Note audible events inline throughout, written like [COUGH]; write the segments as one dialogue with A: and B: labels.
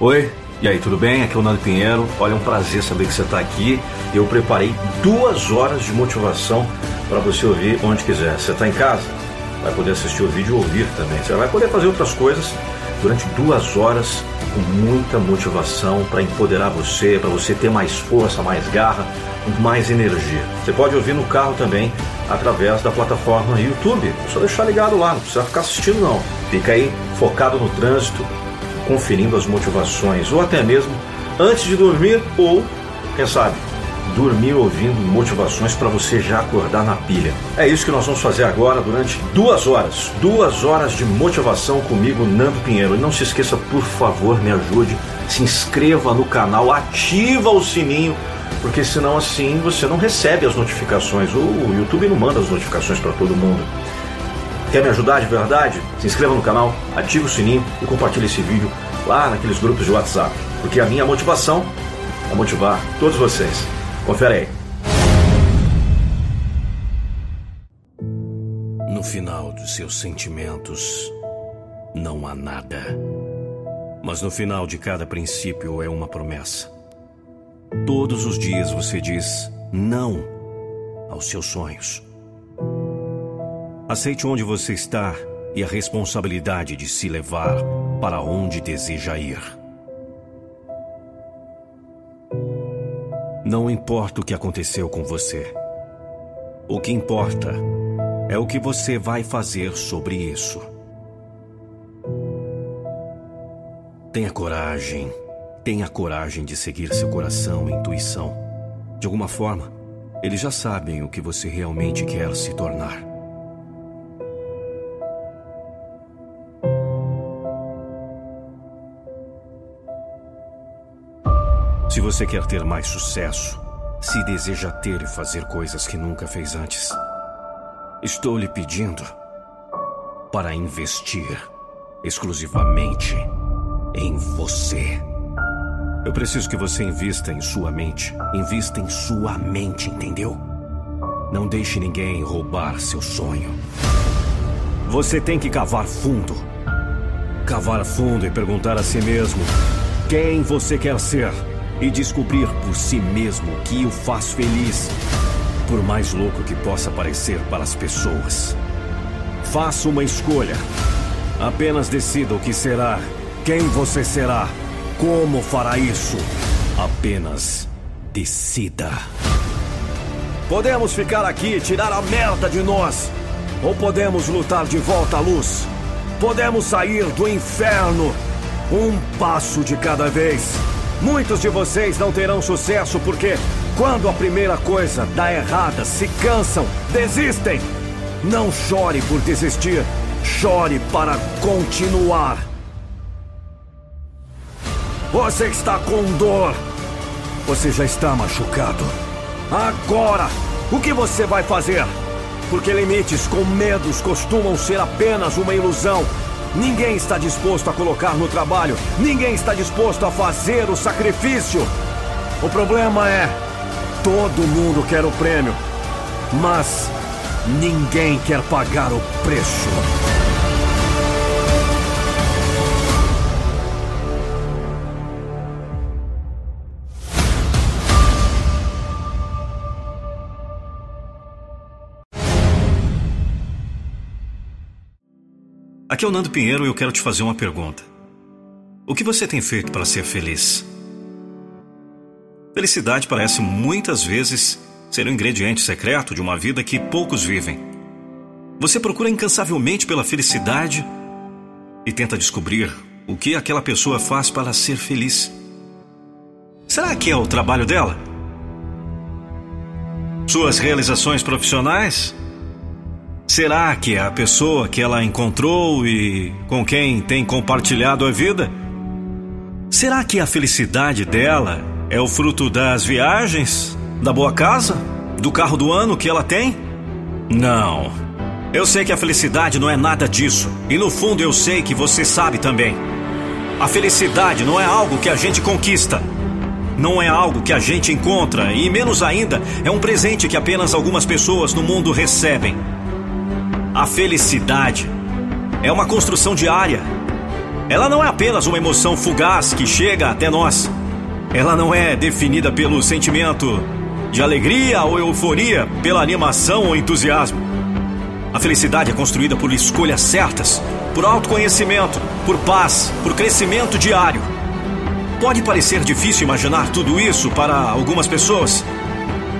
A: Oi, e aí, tudo bem? Aqui é o Nando Pinheiro. Olha, é um prazer saber que você está aqui. Eu preparei duas horas de motivação para você ouvir onde quiser. Você está em casa? Vai poder assistir o vídeo e ouvir também. Você vai poder fazer outras coisas durante duas horas com muita motivação para empoderar você, para você ter mais força, mais garra, mais energia. Você pode ouvir no carro também através da plataforma YouTube. É só deixar ligado lá, não precisa ficar assistindo não. Fica aí focado no trânsito, conferindo as motivações, ou até mesmo antes de dormir, ou, quem sabe, dormir ouvindo motivações para você já acordar na pilha. É isso que nós vamos fazer agora durante duas horas. Duas horas de motivação comigo, Nando Pinheiro. E não se esqueça, por favor, me ajude. Se inscreva no canal, ativa o sininho, porque senão assim você não recebe as notificações. O YouTube não manda as notificações para todo mundo. Quer me ajudar de verdade? Se inscreva no canal, ative o sininho e compartilhe esse vídeo lá naqueles grupos de WhatsApp. Porque a minha motivação é motivar todos vocês. Confere aí.
B: No final dos seus sentimentos, não há nada. Mas no final de cada princípio é uma promessa. Todos os dias você diz não aos seus sonhos. Aceite onde você está e a responsabilidade de se levar para onde deseja ir. Não importa o que aconteceu com você. O que importa é o que você vai fazer sobre isso. Tenha coragem. Tenha coragem de seguir seu coração e intuição. De alguma forma, eles já sabem o que você realmente quer se tornar. Se você quer ter mais sucesso, se deseja ter e fazer coisas que nunca fez antes, estou lhe pedindo para investir exclusivamente em você. Eu preciso que você invista em sua mente. Invista em sua mente, entendeu? Não deixe ninguém roubar seu sonho. Você tem que cavar fundo. Cavar fundo e perguntar a si mesmo: quem você quer ser? E descobrir por si mesmo o que o faz feliz, por mais louco que possa parecer para as pessoas. Faça uma escolha. Apenas decida o que será, quem você será, como fará isso. Apenas decida. Podemos ficar aqui e tirar a merda de nós, ou podemos lutar de volta à luz. Podemos sair do inferno, um passo de cada vez. Muitos de vocês não terão sucesso porque, quando a primeira coisa dá errada, se cansam, desistem. Não chore por desistir, chore para continuar. Você está com dor. Você já está machucado. Agora, o que você vai fazer? Porque limites com medos costumam ser apenas uma ilusão Ninguém está disposto a colocar no trabalho. Ninguém está disposto a fazer o sacrifício. O problema é: todo mundo quer o prêmio, mas ninguém quer pagar o preço.
A: Aqui é o Nando Pinheiro e eu quero te fazer uma pergunta. O que você tem feito para ser feliz? Felicidade parece muitas vezes ser o um ingrediente secreto de uma vida que poucos vivem. Você procura incansavelmente pela felicidade e tenta descobrir o que aquela pessoa faz para ser feliz. Será que é o trabalho dela? Suas realizações profissionais? Será que é a pessoa que ela encontrou e com quem tem compartilhado a vida? Será que a felicidade dela é o fruto das viagens, da boa casa, do carro do ano que ela tem? Não. Eu sei que a felicidade não é nada disso. E no fundo eu sei que você sabe também. A felicidade não é algo que a gente conquista. Não é algo que a gente encontra, e menos ainda é um presente que apenas algumas pessoas no mundo recebem. A felicidade é uma construção diária.
B: ela não é apenas uma emoção fugaz que chega até nós. Ela não é definida pelo sentimento de alegria ou euforia, pela animação ou entusiasmo. A felicidade é construída por escolhas certas, por autoconhecimento, por paz, por crescimento diário. Pode parecer difícil imaginar tudo isso para algumas pessoas,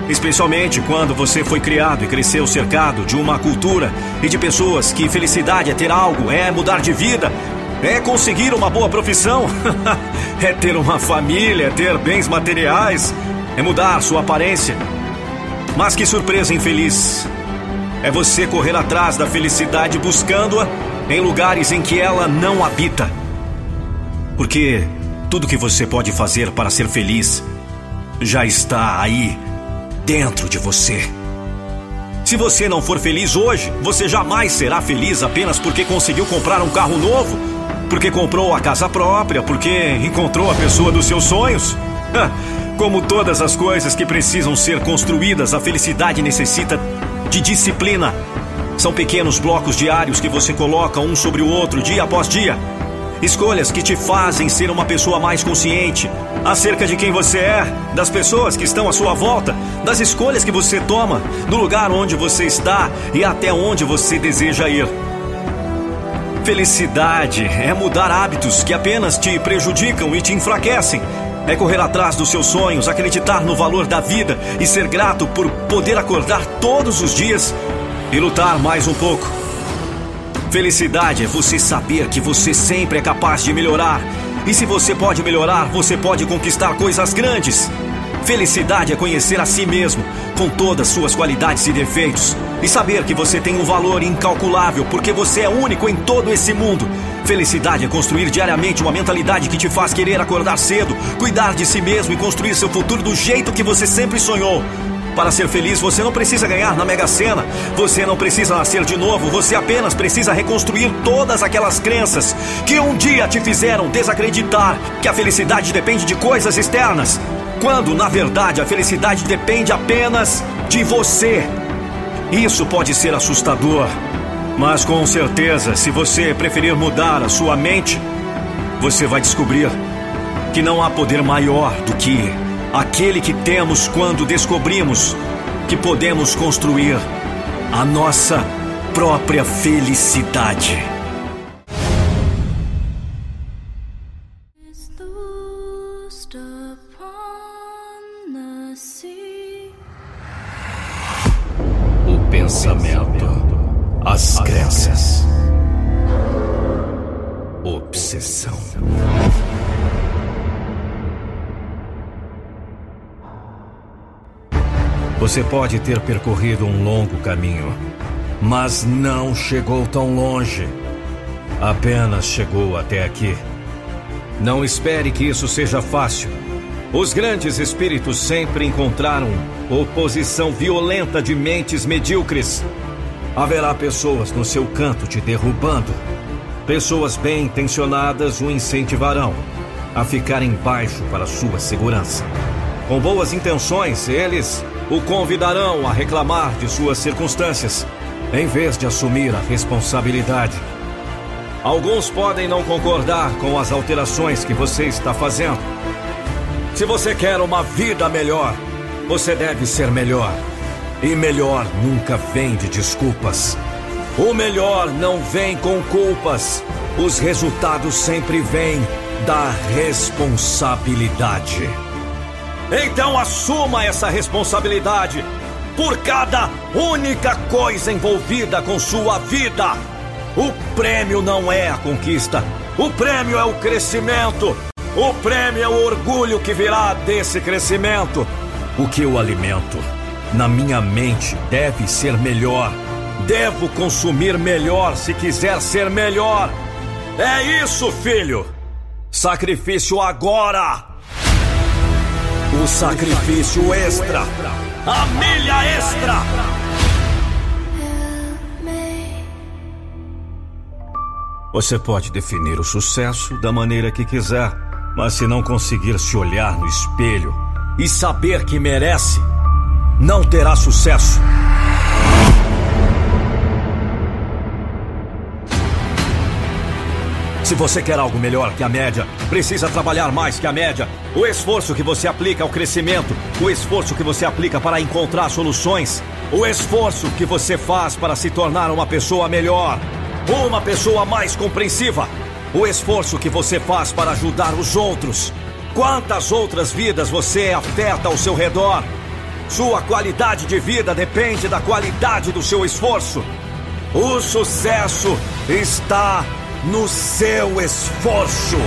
B: especialmente quando você foi criado e cresceu cercado de uma cultura e de pessoas que felicidade é ter algo, é mudar de vida, é conseguir uma boa profissão, [LAUGHS] é ter uma família, é ter bens materiais, é mudar sua aparência. Mas que surpresa infeliz! É você correr atrás da felicidade buscando-a em lugares em que ela não habita. Porque tudo que você pode fazer para ser feliz já está aí, dentro de você. Se você não for feliz hoje, você jamais será feliz apenas porque conseguiu comprar um carro novo, porque comprou a casa própria, porque encontrou a pessoa dos seus sonhos. Como todas as coisas que precisam ser construídas, a felicidade necessita de disciplina. São pequenos blocos diários que você coloca um sobre o outro, dia após dia. Escolhas que te fazem ser uma pessoa mais consciente acerca de quem você é, das pessoas que estão à sua volta, das escolhas que você toma, do lugar onde você está e até onde você deseja ir. Felicidade é mudar hábitos que apenas te prejudicam e te enfraquecem é correr atrás dos seus sonhos, acreditar no valor da vida e ser grato por poder acordar todos os dias e lutar mais um pouco. Felicidade é você saber que você sempre é capaz de melhorar. E se você pode melhorar, você pode conquistar coisas grandes. Felicidade é conhecer a si mesmo, com todas suas qualidades e defeitos, e saber que você tem um valor incalculável porque você é único em todo esse mundo Felicidade é construir diariamente uma mentalidade que te faz querer acordar cedo, cuidar de si mesmo e construir seu futuro do jeito que você sempre sonhou. Para ser feliz, você não precisa ganhar na Mega Sena, você não precisa nascer de novo, você apenas precisa reconstruir todas aquelas crenças que um dia te fizeram desacreditar que a felicidade depende de coisas externas, quando na verdade a felicidade depende apenas de você. Isso pode ser assustador. Mas com certeza, se você preferir mudar a sua mente, você vai descobrir que não há poder maior do que aquele que temos quando descobrimos que podemos construir a nossa própria felicidade. Você pode ter percorrido um longo caminho, mas não chegou tão longe. Apenas chegou até aqui. Não espere que isso seja fácil. Os grandes espíritos sempre encontraram oposição violenta de mentes medíocres Haverá pessoas no seu canto te derrubando. Pessoas bem intencionadas o incentivarão a ficar embaixo para sua segurança. Com boas intenções, eles o convidarão a reclamar de suas circunstâncias, em vez de assumir a responsabilidade. Alguns podem não concordar com as alterações que você está fazendo. Se você quer uma vida melhor, você deve ser melhor. E melhor nunca vem de desculpas. O melhor não vem com culpas. Os resultados sempre vêm da responsabilidade. Então assuma essa responsabilidade por cada única coisa envolvida com sua vida. O prêmio não é a conquista, o prêmio é o crescimento. O prêmio é o orgulho que virá desse crescimento. O que eu alimento na minha mente deve ser melhor. Devo consumir melhor se quiser ser melhor. É isso, filho! Sacrifício agora! O sacrifício extra! A milha extra! Você pode definir o sucesso da maneira que quiser, mas se não conseguir se olhar no espelho e saber que merece, não terá sucesso.
C: Se você quer algo melhor que a média, precisa trabalhar mais que a média. O esforço que você aplica ao crescimento, o esforço que você aplica para encontrar soluções, o esforço que você faz para se tornar uma pessoa melhor, uma pessoa mais compreensiva, o esforço que você faz para ajudar os outros. Quantas outras vidas você afeta ao seu redor? Sua qualidade de vida depende da qualidade do seu esforço. O sucesso está no seu esforço.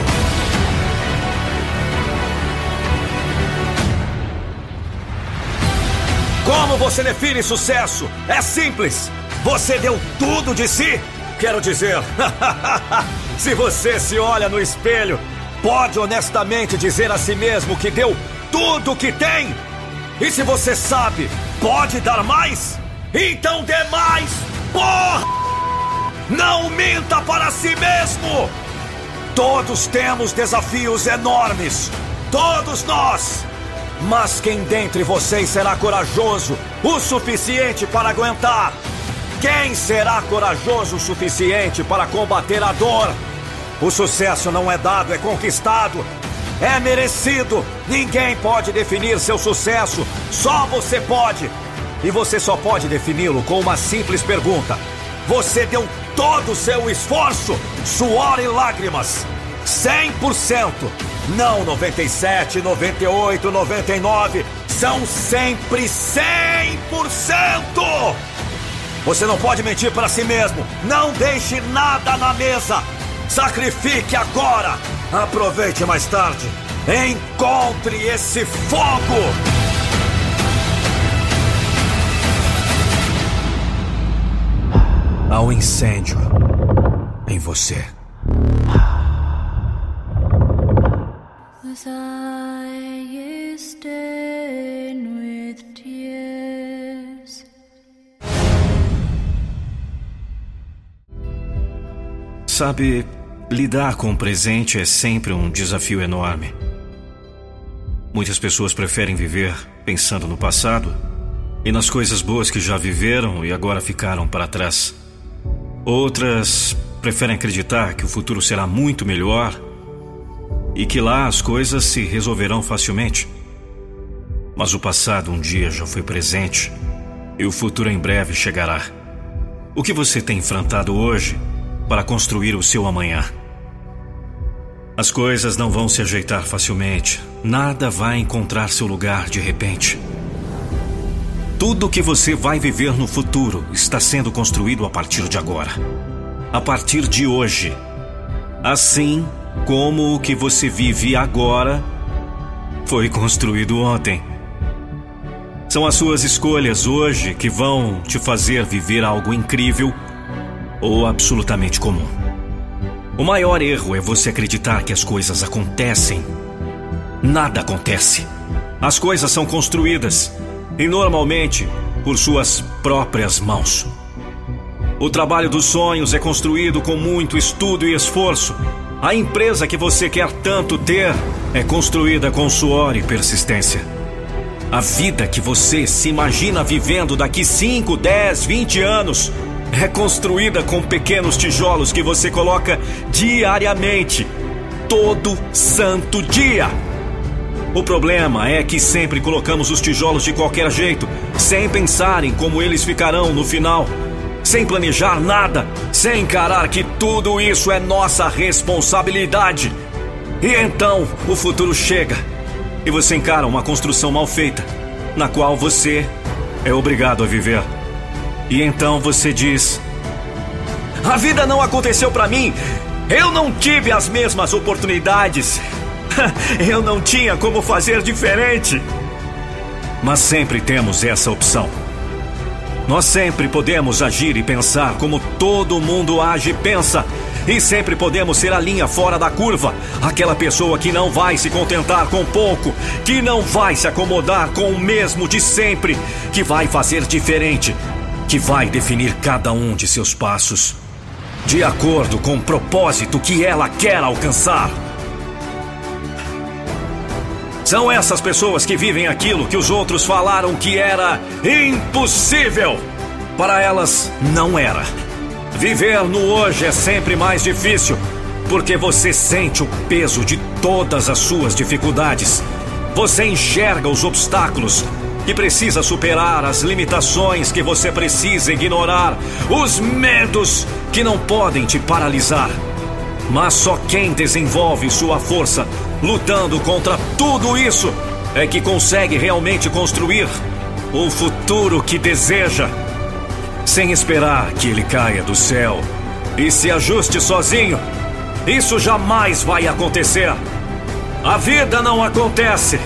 C: Como você define sucesso? É simples. Você deu tudo de si? Quero dizer, [LAUGHS] se você se olha no espelho, pode honestamente dizer a si mesmo que deu tudo que tem? E se você sabe, pode dar mais? Então dê mais! Porra! Não minta para si mesmo! Todos temos desafios enormes. Todos nós. Mas quem dentre vocês será corajoso o suficiente para aguentar? Quem será corajoso o suficiente para combater a dor? O sucesso não é dado, é conquistado. É merecido. Ninguém pode definir seu sucesso. Só você pode. E você só pode defini-lo com uma simples pergunta: Você deu todo o seu esforço, suor e lágrimas. 100%. Não 97, 98, 99. São sempre 100%. Você não pode mentir para si mesmo. Não deixe nada na mesa. Sacrifique agora. Aproveite mais tarde. Encontre esse fogo. Há um incêndio em você.
B: Sabe, lidar com o presente é sempre um desafio enorme. Muitas pessoas preferem viver pensando no passado e nas coisas boas que já viveram e agora ficaram para trás. Outras preferem acreditar que o futuro será muito melhor e que lá as coisas se resolverão facilmente. Mas o passado um dia já foi presente e o futuro em breve chegará. O que você tem enfrentado hoje para construir o seu amanhã? As coisas não vão se ajeitar facilmente. Nada vai encontrar seu lugar de repente. Tudo que você vai viver no futuro está sendo construído a partir de agora. A partir de hoje. Assim como o que você vive agora foi construído ontem. São as suas escolhas hoje que vão te fazer viver algo incrível ou absolutamente comum. O maior erro é você acreditar que as coisas acontecem. Nada acontece. As coisas são construídas e normalmente por suas próprias mãos. O trabalho dos sonhos é construído com muito estudo e esforço. A empresa que você quer tanto ter é construída com suor e persistência. A vida que você se imagina vivendo daqui 5, 10, 20 anos é construída com pequenos tijolos que você coloca diariamente, todo santo dia. O problema é que sempre colocamos os tijolos de qualquer jeito, sem pensar em como eles ficarão no final, sem planejar nada, sem encarar que tudo isso é nossa responsabilidade. E então o futuro chega e você encara uma construção mal feita, na qual você é obrigado a viver. E então você diz: A vida não aconteceu para mim. Eu não tive as mesmas oportunidades. [LAUGHS] Eu não tinha como fazer diferente. Mas sempre temos essa opção. Nós sempre podemos agir e pensar como todo mundo age e pensa. E sempre podemos ser a linha fora da curva. Aquela pessoa que não vai se contentar com pouco, que não vai se acomodar com o mesmo de sempre, que vai fazer diferente, que vai definir cada um de seus passos de acordo com o propósito que ela quer alcançar. São essas pessoas que vivem aquilo que os outros falaram que era impossível. Para elas, não era. Viver no hoje é sempre mais difícil,
C: porque você sente o peso de todas as suas dificuldades. Você enxerga os obstáculos que precisa superar, as limitações que você precisa ignorar, os medos que não podem te paralisar. Mas só quem desenvolve sua força lutando contra tudo isso é que consegue realmente construir o futuro que deseja, sem esperar que ele caia do céu e se ajuste sozinho. Isso jamais vai acontecer. A vida não acontece.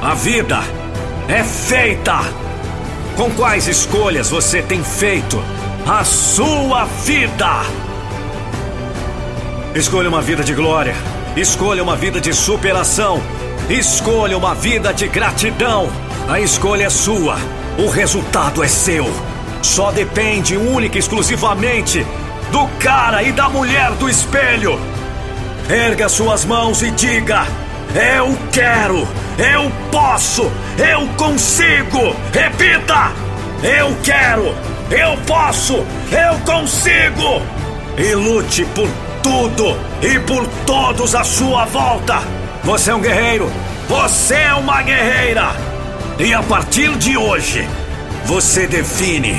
C: A vida é feita. Com quais escolhas você tem feito a sua vida? Escolha uma vida de glória. Escolha uma vida de superação. Escolha uma vida de gratidão. A escolha é sua. O resultado é seu. Só depende única e exclusivamente do cara e da mulher do espelho. Erga suas mãos e diga: Eu quero, eu posso, eu consigo. Repita: Eu quero, eu posso, eu consigo. E lute por tudo e por todos à sua volta. Você é um guerreiro, você é uma guerreira. E a partir de hoje, você define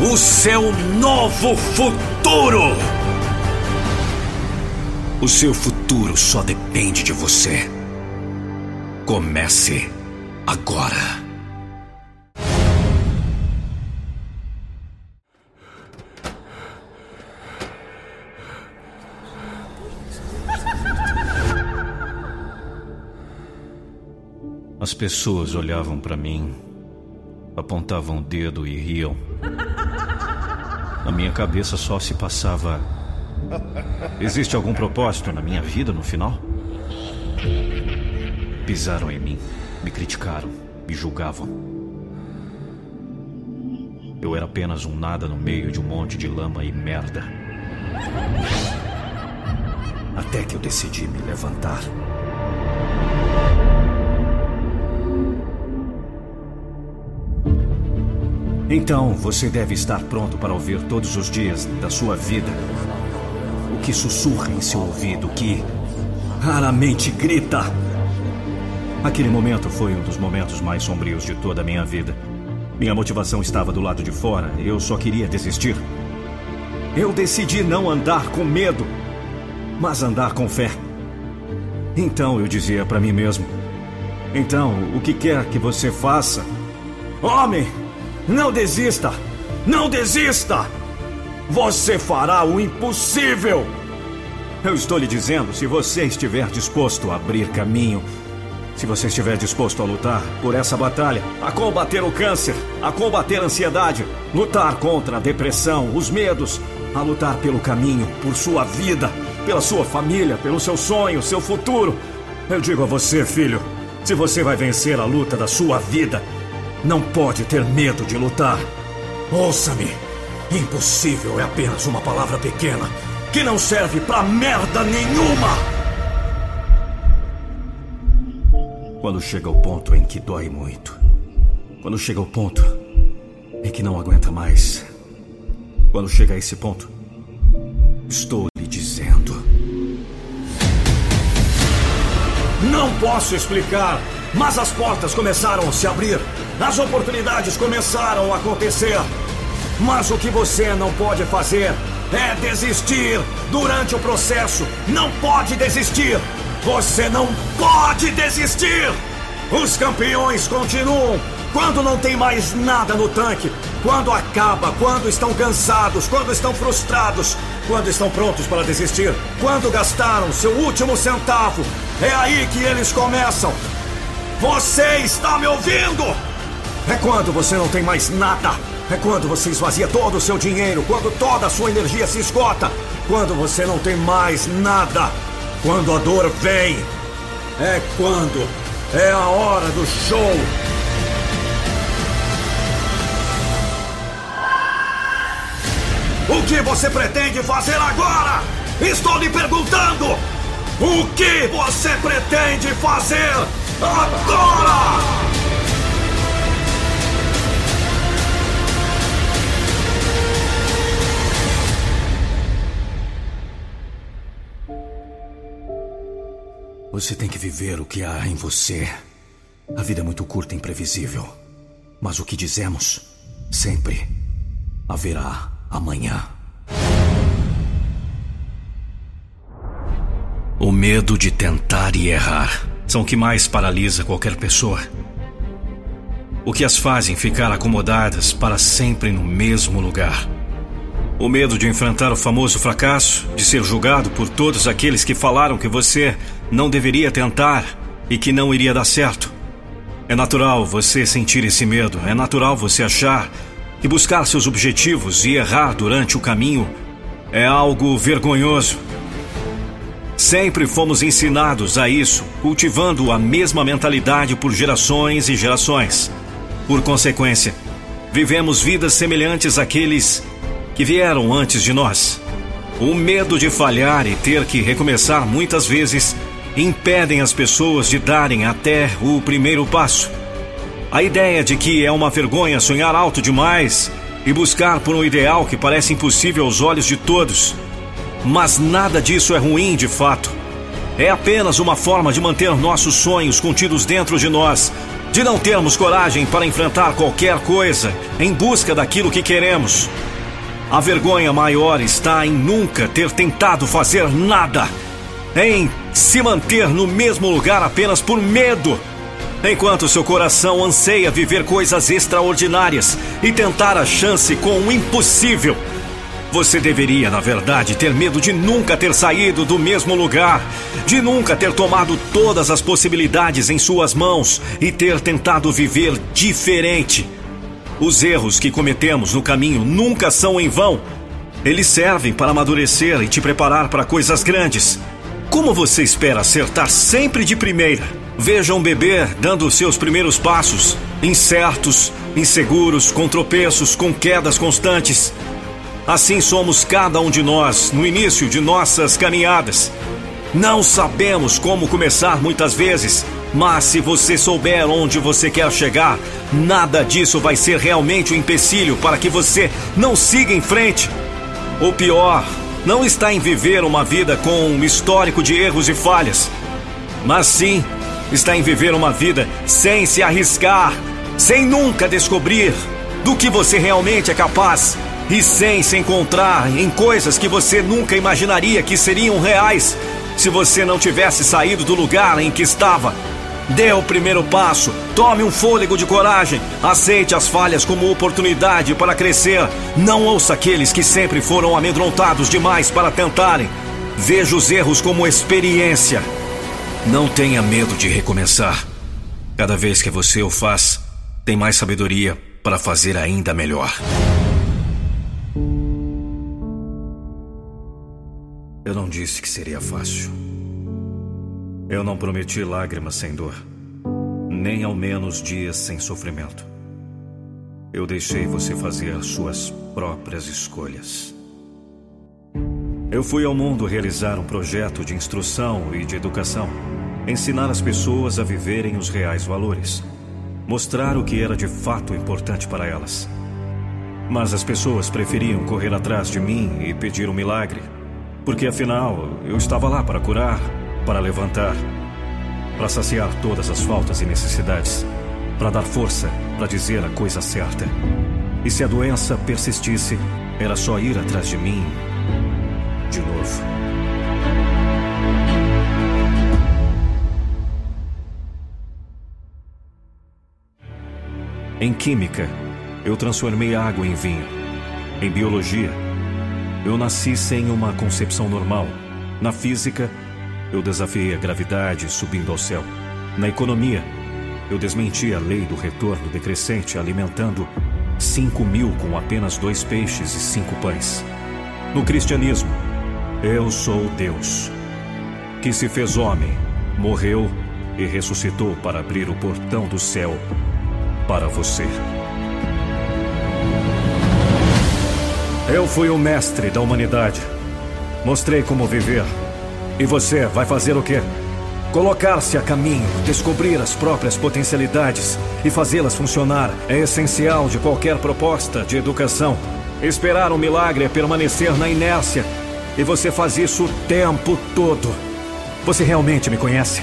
C: o seu novo futuro. O seu futuro só depende de você. Comece agora.
B: As pessoas olhavam para mim, apontavam o dedo e riam. Na minha cabeça só se passava: existe algum propósito na minha vida no final? Pisaram em mim, me criticaram, me julgavam. Eu era apenas um nada no meio de um monte de lama e merda. Até que eu decidi me levantar. Então você deve estar pronto para ouvir todos os dias da sua vida o que sussurra em seu ouvido, que raramente grita. Aquele momento foi um dos momentos mais sombrios de toda a minha vida. Minha motivação estava do lado de fora, eu só queria desistir. Eu decidi não andar com medo, mas andar com fé. Então eu dizia para mim mesmo: Então, o que quer que você faça, homem, não desista! Não desista! Você fará o impossível! Eu estou lhe dizendo, se você estiver disposto a abrir caminho, se você estiver disposto a lutar por essa batalha, a combater o câncer, a combater a ansiedade, lutar contra a depressão, os medos, a lutar pelo caminho, por sua vida, pela sua família, pelo seu sonho, seu futuro. Eu digo a você, filho, se você vai vencer a luta da sua vida, não pode ter medo de lutar. Ouça-me. Impossível é apenas uma palavra pequena que não serve pra merda nenhuma. Quando chega o ponto em que dói muito. Quando chega o ponto em que não aguenta mais. Quando chega a esse ponto, estou lhe dizendo. Não posso explicar, mas as portas começaram a se abrir. As oportunidades começaram a acontecer. Mas o que você não pode fazer é desistir durante o processo. Não pode desistir. Você não pode desistir. Os campeões continuam quando não tem mais nada no tanque, quando acaba, quando estão cansados, quando estão frustrados, quando estão prontos para desistir, quando gastaram seu último centavo. É aí que eles começam. Você está me ouvindo? É quando você não tem mais nada. É quando você esvazia todo o seu dinheiro, quando toda a sua energia se esgota, quando você não tem mais nada. Quando a dor vem. É quando é a hora do show. O que você pretende fazer agora? Estou lhe perguntando! O que você pretende fazer agora? Você tem que viver o que há em você. A vida é muito curta e imprevisível. Mas o que dizemos, sempre haverá amanhã. O medo de tentar e errar são o que mais paralisa qualquer pessoa. O que as fazem ficar acomodadas para sempre no mesmo lugar. O medo de enfrentar o famoso fracasso, de ser julgado por todos aqueles que falaram que você não deveria tentar e que não iria dar certo. É natural você sentir esse medo, é natural você achar que buscar seus objetivos e errar durante o caminho é algo vergonhoso. Sempre fomos ensinados a isso, cultivando a mesma mentalidade por gerações e gerações. Por consequência, vivemos vidas semelhantes àqueles que vieram antes de nós. O medo de falhar e ter que recomeçar muitas vezes impedem as pessoas de darem até o primeiro passo. A ideia de que é uma vergonha sonhar alto demais e buscar por um ideal que parece impossível aos olhos de todos. Mas nada disso é ruim de fato. É apenas uma forma de manter nossos sonhos contidos dentro de nós, de não termos coragem para enfrentar qualquer coisa em busca daquilo que queremos. A vergonha maior está em nunca ter tentado fazer nada em se manter no mesmo lugar apenas por medo. Enquanto seu coração anseia viver coisas extraordinárias e tentar a chance com o impossível. Você deveria, na verdade, ter medo de nunca ter saído do mesmo lugar, de nunca ter tomado todas as possibilidades em suas mãos e ter tentado viver diferente. Os erros que cometemos no caminho nunca são em vão. Eles servem para amadurecer e te preparar para coisas grandes. Como você espera acertar sempre de primeira? Veja um bebê dando seus primeiros passos, incertos, inseguros, com tropeços, com quedas constantes. Assim somos cada um de nós no início de nossas caminhadas. Não sabemos como começar muitas vezes, mas se você souber onde você quer chegar, nada disso vai ser realmente um empecilho para que você não siga em frente. O pior não está em viver uma vida com um histórico de erros e falhas, mas sim está em viver uma vida sem se arriscar, sem nunca descobrir do que você realmente é capaz e sem se encontrar em coisas que você nunca imaginaria que seriam reais se você não tivesse saído do lugar em que estava. Dê o primeiro passo, tome um fôlego de coragem, aceite as falhas como oportunidade para crescer. Não ouça aqueles que sempre foram amedrontados demais para tentarem. Veja os erros como experiência. Não tenha medo de recomeçar. Cada vez que você o faz, tem mais sabedoria para fazer ainda melhor. Eu não disse que seria fácil. Eu não prometi lágrimas sem dor, nem ao menos dias sem sofrimento. Eu deixei você fazer suas próprias escolhas. Eu fui ao mundo realizar um projeto de instrução e de educação, ensinar as pessoas a viverem os reais valores, mostrar o que era de fato importante para elas. Mas as pessoas preferiam correr atrás de mim e pedir um milagre, porque afinal eu estava lá para curar, para levantar, para saciar todas as faltas e necessidades, para dar força para dizer a coisa certa. E se a doença persistisse, era só ir atrás de mim de novo. Em química, eu transformei água em vinho. Em biologia, eu nasci sem uma concepção normal. Na física, eu desafiei a gravidade subindo ao céu. Na economia, eu desmenti a lei do retorno decrescente, alimentando 5 mil com apenas dois peixes e cinco pães. No cristianismo, eu sou Deus, que se fez homem, morreu e ressuscitou para abrir o portão do céu para você. Eu fui o mestre da humanidade. Mostrei como viver e você vai fazer o quê? Colocar-se a caminho, descobrir as próprias potencialidades e fazê-las funcionar é essencial de qualquer proposta de educação. Esperar um milagre é permanecer na inércia. E você faz isso o tempo todo.
D: Você realmente me conhece?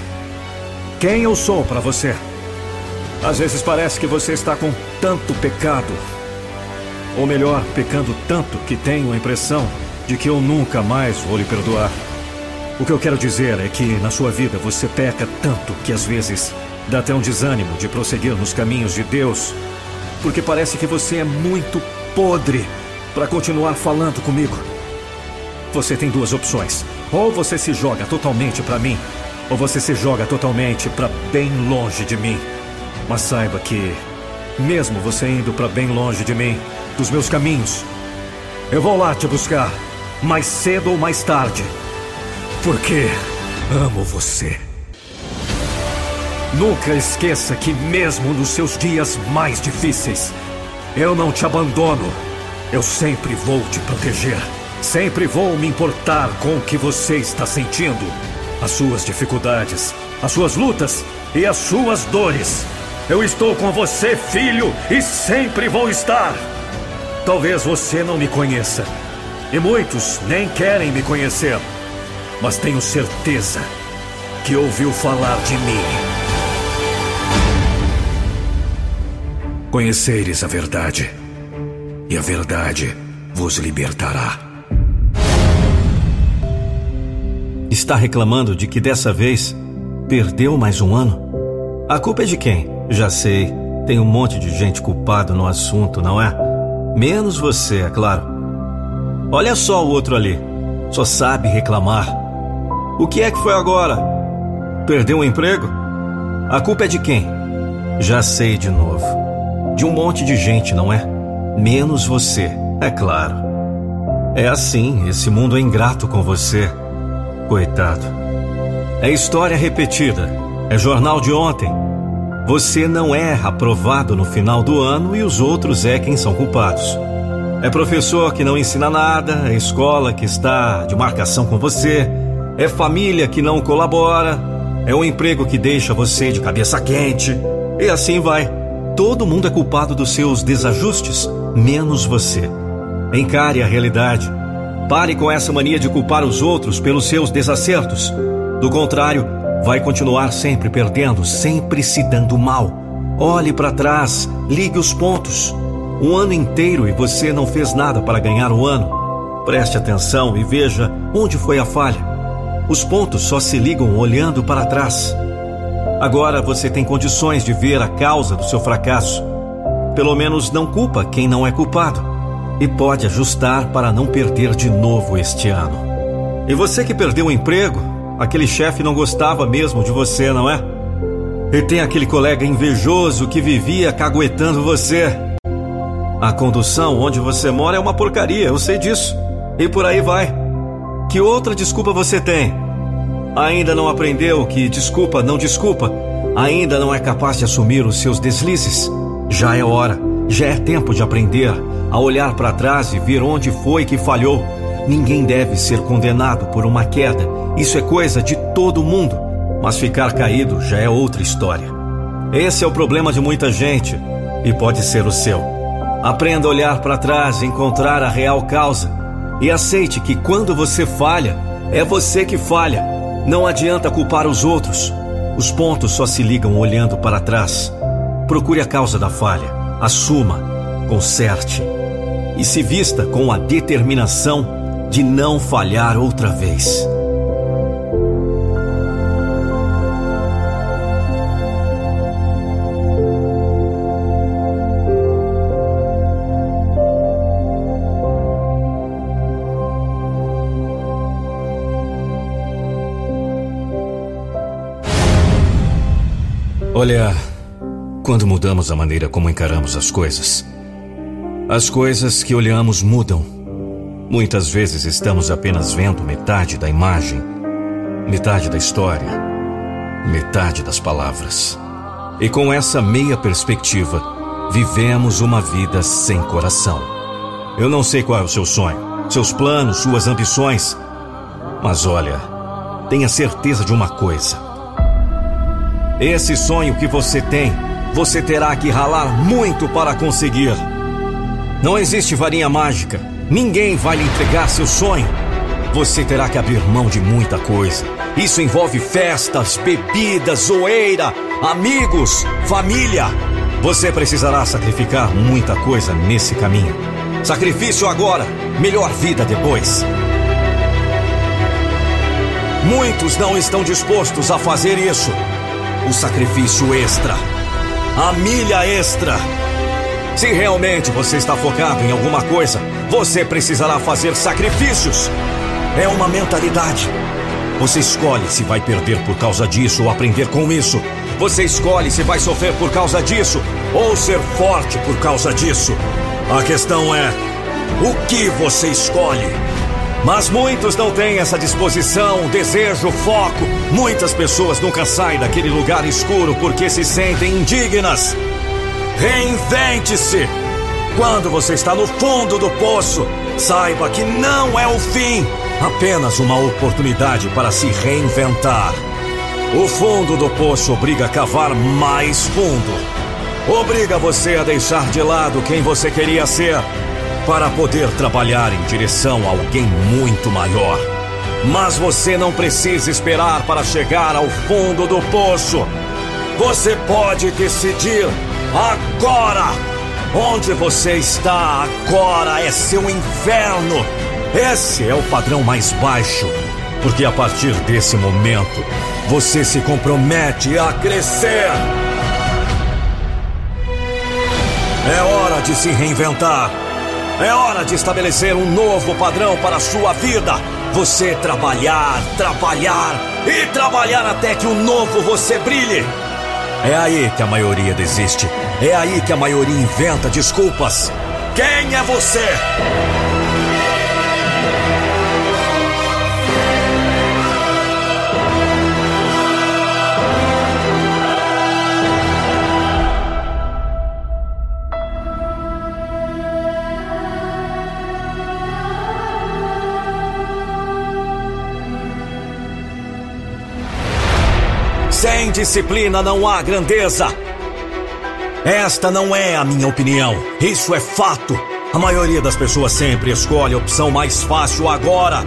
D: Quem eu sou para você? Às vezes parece que você está com tanto pecado. Ou melhor, pecando tanto que tenho a impressão de que eu nunca mais vou lhe perdoar. O que eu quero dizer é que na sua vida você peca tanto que às vezes dá até um desânimo de prosseguir nos caminhos de Deus, porque parece que você é muito podre para continuar falando comigo. Você tem duas opções. Ou você se joga totalmente para mim, ou você se joga totalmente para bem longe de mim. Mas saiba que, mesmo você indo para bem longe de mim, dos meus caminhos, eu vou lá te buscar, mais cedo ou mais tarde. Porque amo você. Nunca esqueça que, mesmo nos seus dias mais difíceis, eu não te abandono. Eu sempre vou te proteger. Sempre vou me importar com o que você está sentindo. As suas dificuldades, as suas lutas e as suas dores. Eu estou com você, filho, e sempre vou estar. Talvez você não me conheça. E muitos nem querem me conhecer. Mas tenho certeza que ouviu falar de mim. Conheceres a verdade, e a verdade vos libertará.
B: Está reclamando de que dessa vez perdeu mais um ano? A culpa é de quem? Já sei, tem um monte de gente culpada no assunto, não é? Menos você, é claro. Olha só o outro ali, só sabe reclamar. O que é que foi agora? Perdeu o um emprego? A culpa é de quem? Já sei de novo. De um monte de gente, não é? Menos você, é claro. É assim, esse mundo é ingrato com você. Coitado. É história repetida. É jornal de ontem. Você não é aprovado no final do ano e os outros é quem são culpados. É professor que não ensina nada, é escola que está de marcação com você, é família que não colabora, é um emprego que deixa você de cabeça quente, e assim vai. Todo mundo é culpado dos seus desajustes, menos você. Encare a realidade. Pare com essa mania de culpar os outros pelos seus desacertos. Do contrário, vai continuar sempre perdendo, sempre se dando mal. Olhe para trás, ligue os pontos. Um ano inteiro e você não fez nada para ganhar o ano. Preste atenção e veja onde foi a falha. Os pontos só se ligam olhando para trás. Agora você tem condições de ver a causa do seu fracasso. Pelo menos não culpa quem não é culpado e pode ajustar para não perder de novo este ano. E você que perdeu o emprego, aquele chefe não gostava mesmo de você, não é? E tem aquele colega invejoso que vivia caguetando você. A condução onde você mora é uma porcaria, eu sei disso. E por aí vai. Que outra desculpa você tem? Ainda não aprendeu que desculpa não desculpa? Ainda não é capaz de assumir os seus deslizes? Já é hora, já é tempo de aprender a olhar para trás e ver onde foi que falhou. Ninguém deve ser condenado por uma queda. Isso é coisa de todo mundo. Mas ficar caído já é outra história. Esse é o problema de muita gente e pode ser o seu. Aprenda a olhar para trás, encontrar a real causa e aceite que quando você falha, é você que falha. Não adianta culpar os outros. Os pontos só se ligam olhando para trás. Procure a causa da falha, assuma, conserte e se vista com a determinação de não falhar outra vez.
E: Olha, quando mudamos a maneira como encaramos as coisas, as coisas que olhamos mudam. Muitas vezes estamos apenas vendo metade da imagem, metade da história, metade das palavras. E com essa meia perspectiva, vivemos uma vida sem coração. Eu não sei qual é o seu sonho, seus planos, suas ambições, mas olha, tenha certeza de uma coisa. Esse sonho que você tem, você terá que ralar muito para conseguir. Não existe varinha mágica. Ninguém vai lhe entregar seu sonho. Você terá que abrir mão de muita coisa.
B: Isso envolve festas, bebidas, zoeira, amigos, família. Você precisará sacrificar muita coisa nesse caminho. Sacrifício agora, melhor vida depois. Muitos não estão dispostos a fazer isso. O sacrifício extra. A milha extra. Se realmente você está focado em alguma coisa, você precisará fazer sacrifícios. É uma mentalidade. Você escolhe se vai perder por causa disso ou aprender com isso. Você escolhe se vai sofrer por causa disso ou ser forte por causa disso. A questão é: o que você escolhe? Mas muitos não têm essa disposição, desejo, foco. Muitas pessoas nunca saem daquele lugar escuro porque se sentem indignas. Reinvente-se! Quando você está no fundo do poço, saiba que não é o fim, apenas uma oportunidade para se reinventar. O fundo do poço obriga a cavar mais fundo. Obriga você a deixar de lado quem você queria ser para poder trabalhar em direção a alguém muito maior. Mas você não precisa esperar para chegar ao fundo do poço. Você pode decidir agora. Onde você está agora é seu inferno. Esse é o padrão mais baixo. Porque a partir desse momento, você se compromete a crescer. É hora de se reinventar. É hora de estabelecer um novo padrão para a sua vida. Você trabalhar, trabalhar e trabalhar até que o novo você brilhe. É aí que a maioria desiste. É aí que a maioria inventa desculpas. Quem é você? Disciplina não há grandeza. Esta não é a minha opinião, isso é fato. A maioria das pessoas sempre escolhe a opção mais fácil agora.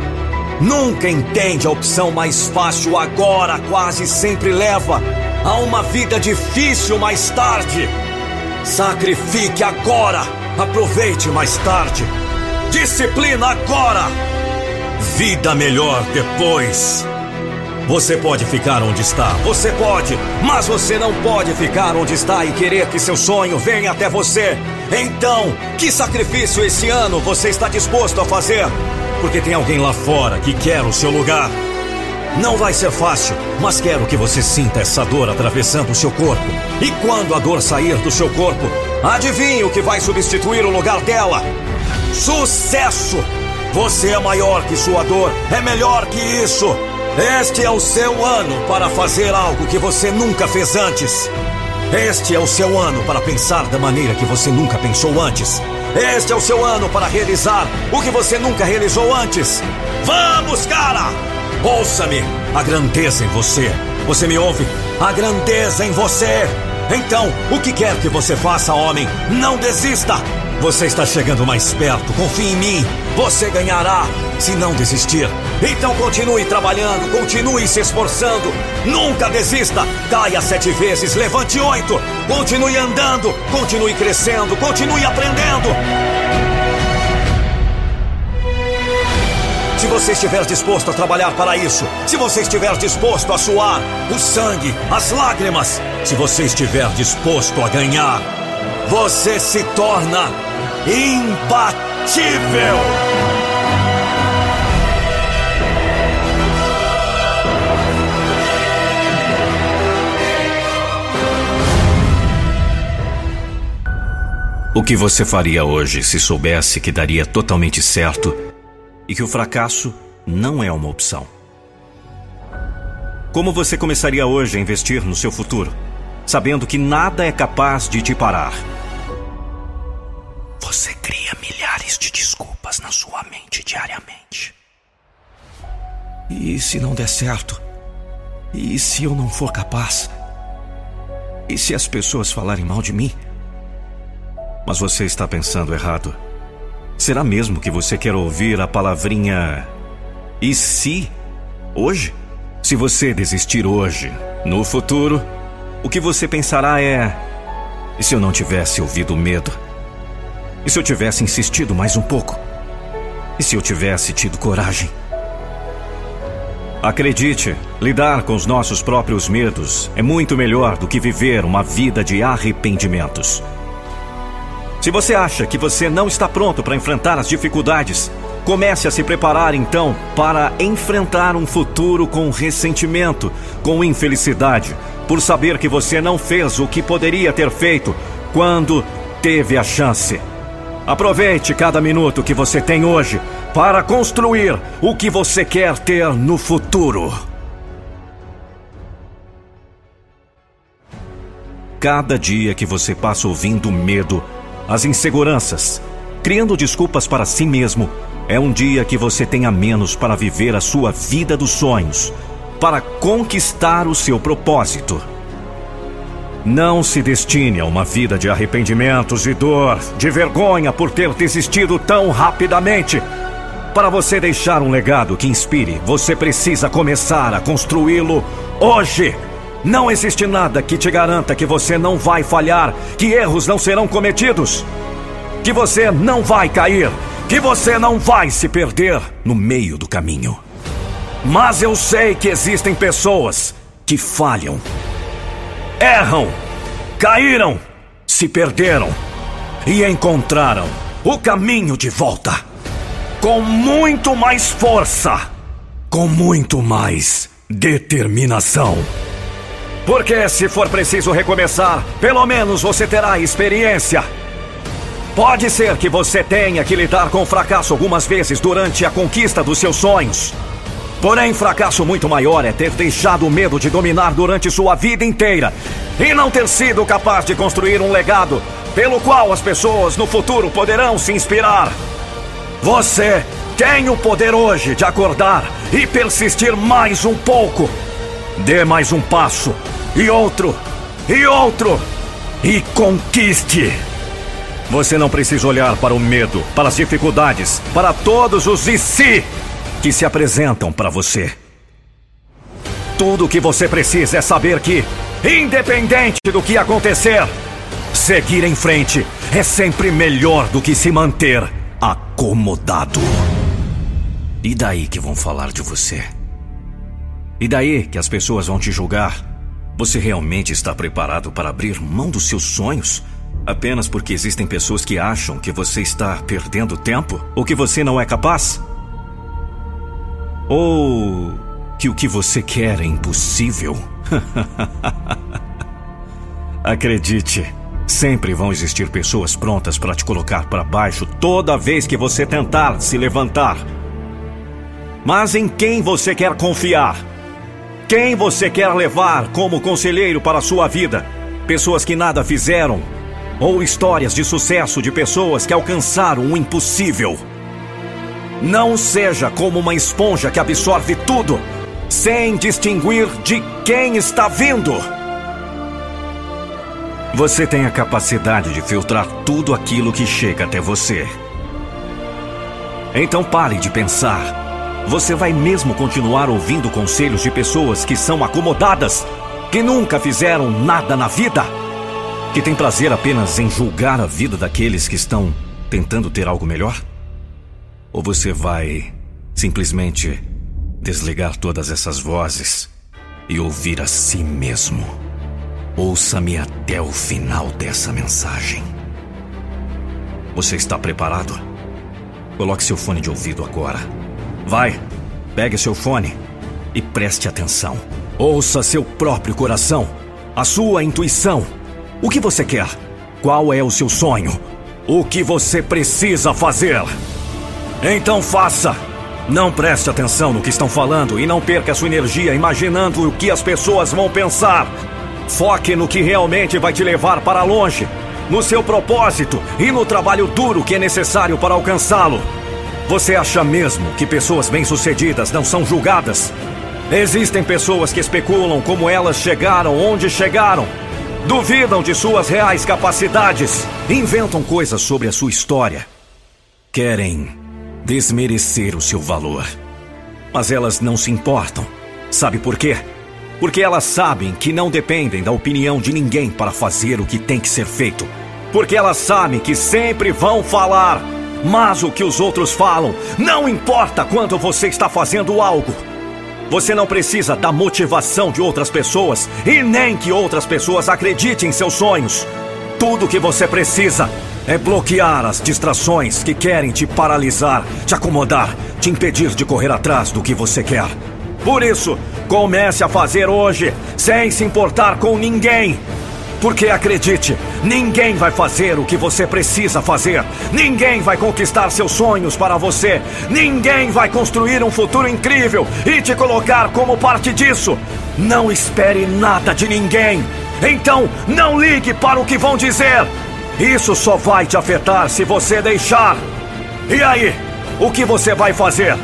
B: Nunca entende a opção mais fácil agora, quase sempre leva a uma vida difícil mais tarde. Sacrifique agora, aproveite mais tarde. Disciplina agora, vida melhor depois. Você pode ficar onde está, você pode, mas você não pode ficar onde está e querer que seu sonho venha até você. Então, que sacrifício esse ano você está disposto a fazer? Porque tem alguém lá fora que quer o seu lugar. Não vai ser fácil, mas quero que você sinta essa dor atravessando o seu corpo. E quando a dor sair do seu corpo, adivinhe o que vai substituir o lugar dela? Sucesso! Você é maior que sua dor, é melhor que isso. Este é o seu ano para fazer algo que você nunca fez antes. Este é o seu ano para pensar da maneira que você nunca pensou antes. Este é o seu ano para realizar o que você nunca realizou antes. Vamos, cara! Ouça-me! A grandeza em você. Você me ouve? A grandeza em você. Então, o que quer que você faça, homem, não desista. Você está chegando mais perto. Confie em mim. Você ganhará se não desistir. Então continue trabalhando, continue se esforçando. Nunca desista. Caia sete vezes, levante oito. Continue andando, continue crescendo, continue aprendendo. Se você estiver disposto a trabalhar para isso, se você estiver disposto a suar o sangue, as lágrimas, se você estiver disposto a ganhar, você se torna imbatível.
F: O que você faria hoje se soubesse que daria totalmente certo e que o fracasso não é uma opção? Como você começaria hoje a investir no seu futuro, sabendo que nada é capaz de te parar? E se não der certo? E se eu não for capaz? E se as pessoas falarem mal de mim? Mas você está pensando errado. Será mesmo que você quer ouvir a palavrinha e se hoje?
B: Se você desistir hoje, no futuro, o que você pensará é: e se eu não tivesse ouvido o medo? E se eu tivesse insistido mais um pouco? E se eu tivesse tido coragem? Acredite, lidar com os nossos próprios medos é muito melhor do que viver uma vida de arrependimentos. Se você acha que você não está pronto para enfrentar as dificuldades, comece a se preparar então para enfrentar um futuro com ressentimento, com infelicidade, por saber que você não fez o que poderia ter feito quando teve a chance. Aproveite cada minuto que você tem hoje para construir o que você quer ter no futuro. Cada dia que você passa ouvindo medo, as inseguranças, criando desculpas para si mesmo, é um dia que você tem a menos para viver a sua vida dos sonhos, para conquistar o seu propósito. Não se destine a uma vida de arrependimentos e dor, de vergonha por ter desistido tão rapidamente. Para você deixar um legado que inspire, você precisa começar a construí-lo hoje. Não existe nada que te garanta que você não vai falhar, que erros não serão cometidos, que você não vai cair, que você não vai se perder no meio do caminho. Mas eu sei que existem pessoas que falham erram, caíram, se perderam e encontraram o caminho de volta. Com muito mais força, com muito mais determinação. Porque se for preciso recomeçar, pelo menos você terá experiência. Pode ser que você tenha que lidar com fracasso algumas vezes durante a conquista dos seus sonhos. Porém, fracasso muito maior é ter deixado o medo de dominar durante sua vida inteira e não ter sido capaz de construir um legado pelo qual as pessoas no futuro poderão se inspirar. Você tem o poder hoje de acordar e persistir mais um pouco. Dê mais um passo, e outro, e outro, e conquiste. Você não precisa olhar para o medo, para as dificuldades, para todos os e se que se apresentam para você. Tudo o que você precisa é saber que, independente do que acontecer, seguir em frente é sempre melhor do que se manter acomodado. E daí que vão falar de você? E daí que as pessoas vão te julgar? Você realmente está preparado para abrir mão dos seus sonhos? Apenas porque existem pessoas que acham que você está perdendo tempo? Ou que você não é capaz? Ou que o que você quer é impossível? [LAUGHS] Acredite, sempre vão existir pessoas prontas para te colocar para baixo toda vez que você tentar se levantar. Mas em quem você quer confiar? Quem você quer levar como conselheiro para a sua vida? Pessoas que nada fizeram? Ou histórias de sucesso de pessoas que alcançaram o impossível? Não seja como uma esponja que absorve tudo, sem distinguir de quem está vindo. Você tem a capacidade de filtrar tudo aquilo que chega até você. Então pare de pensar. Você vai mesmo continuar ouvindo conselhos de pessoas que são acomodadas, que nunca fizeram nada na vida, que têm prazer apenas em julgar a vida daqueles que estão tentando ter algo melhor? Ou você vai simplesmente desligar todas essas vozes e ouvir a si mesmo? Ouça-me até o final dessa mensagem. Você está preparado? Coloque seu fone de ouvido agora. Vai, pegue seu fone e preste atenção. Ouça seu próprio coração, a sua intuição. O que você quer? Qual é o seu sonho? O que você precisa fazer? Então faça! Não preste atenção no que estão falando e não perca sua energia imaginando o que as pessoas vão pensar. Foque no que realmente vai te levar para longe, no seu propósito e no trabalho duro que é necessário para alcançá-lo. Você acha mesmo que pessoas bem-sucedidas não são julgadas? Existem pessoas que especulam como elas chegaram onde chegaram. Duvidam de suas reais capacidades. Inventam coisas sobre a sua história. Querem desmerecer o seu valor. Mas elas não se importam. Sabe por quê? Porque elas sabem que não dependem da opinião de ninguém para fazer o que tem que ser feito. Porque elas sabem que sempre vão falar. Mas o que os outros falam não importa quando você está fazendo algo. Você não precisa da motivação de outras pessoas e nem que outras pessoas acreditem em seus sonhos. Tudo que você precisa é bloquear as distrações que querem te paralisar, te acomodar, te impedir de correr atrás do que você quer. Por isso, comece a fazer hoje, sem se importar com ninguém. Porque acredite, ninguém vai fazer o que você precisa fazer. Ninguém vai conquistar seus sonhos para você. Ninguém vai construir um futuro incrível e te colocar como parte disso. Não espere nada de ninguém. Então, não ligue para o que vão dizer. Isso só vai te afetar se você deixar. E aí, o que você vai fazer?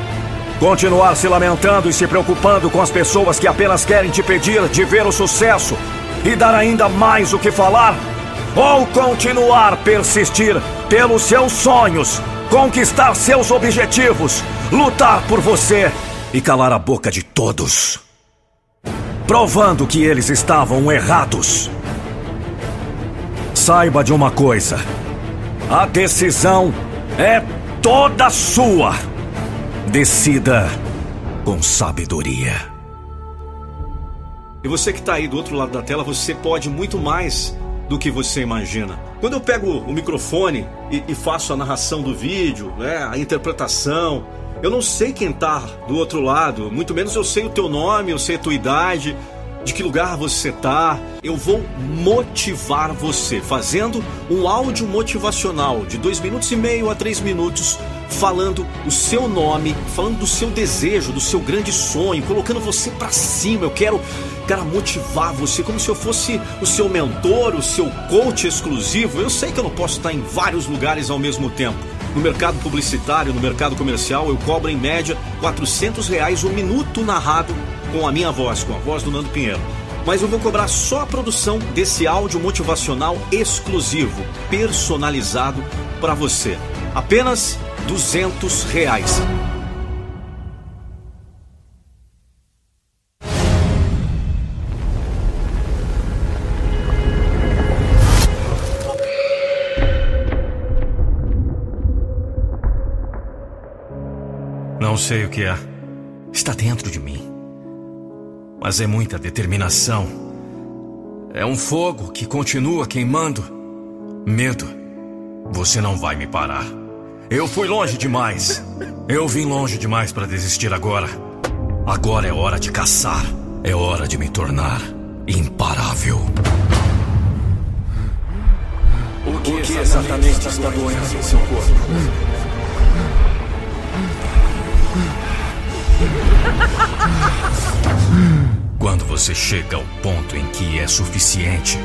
B: Continuar se lamentando e se preocupando com as pessoas que apenas querem te pedir de ver o sucesso e dar ainda mais o que falar? Ou continuar persistir pelos seus sonhos, conquistar seus objetivos, lutar por você e calar a boca de todos? Provando que eles estavam errados. Saiba de uma coisa: a decisão é toda sua. Decida com sabedoria. E você que está aí do outro lado da tela, você pode muito mais do que você imagina. Quando eu pego o microfone e, e faço a narração do vídeo, né, a interpretação, eu não sei quem está do outro lado, muito menos eu sei o teu nome, eu sei a tua idade, de que lugar você está. Eu vou motivar você fazendo um áudio motivacional de dois minutos e meio a três minutos, falando o seu nome, falando do seu desejo, do seu grande sonho, colocando você para cima. Eu quero, cara, motivar você como se eu fosse o seu mentor, o seu coach exclusivo. Eu sei que eu não posso estar em vários lugares ao mesmo tempo. No mercado publicitário, no mercado comercial, eu cobro em média 400 reais o um minuto narrado com a minha voz, com a voz do Nando Pinheiro. Mas eu vou cobrar só a produção desse áudio motivacional exclusivo, personalizado para você. Apenas 200 reais. Não sei o que é. Está dentro de mim mas é muita determinação. É um fogo que continua queimando. Medo. Você não vai me parar. Eu fui longe demais. Eu vim longe demais para desistir agora. Agora é hora de caçar. É hora de me tornar imparável.
G: O que, o que exatamente está doendo em seu corpo? [LAUGHS]
B: Quando você chega ao ponto em que é suficiente,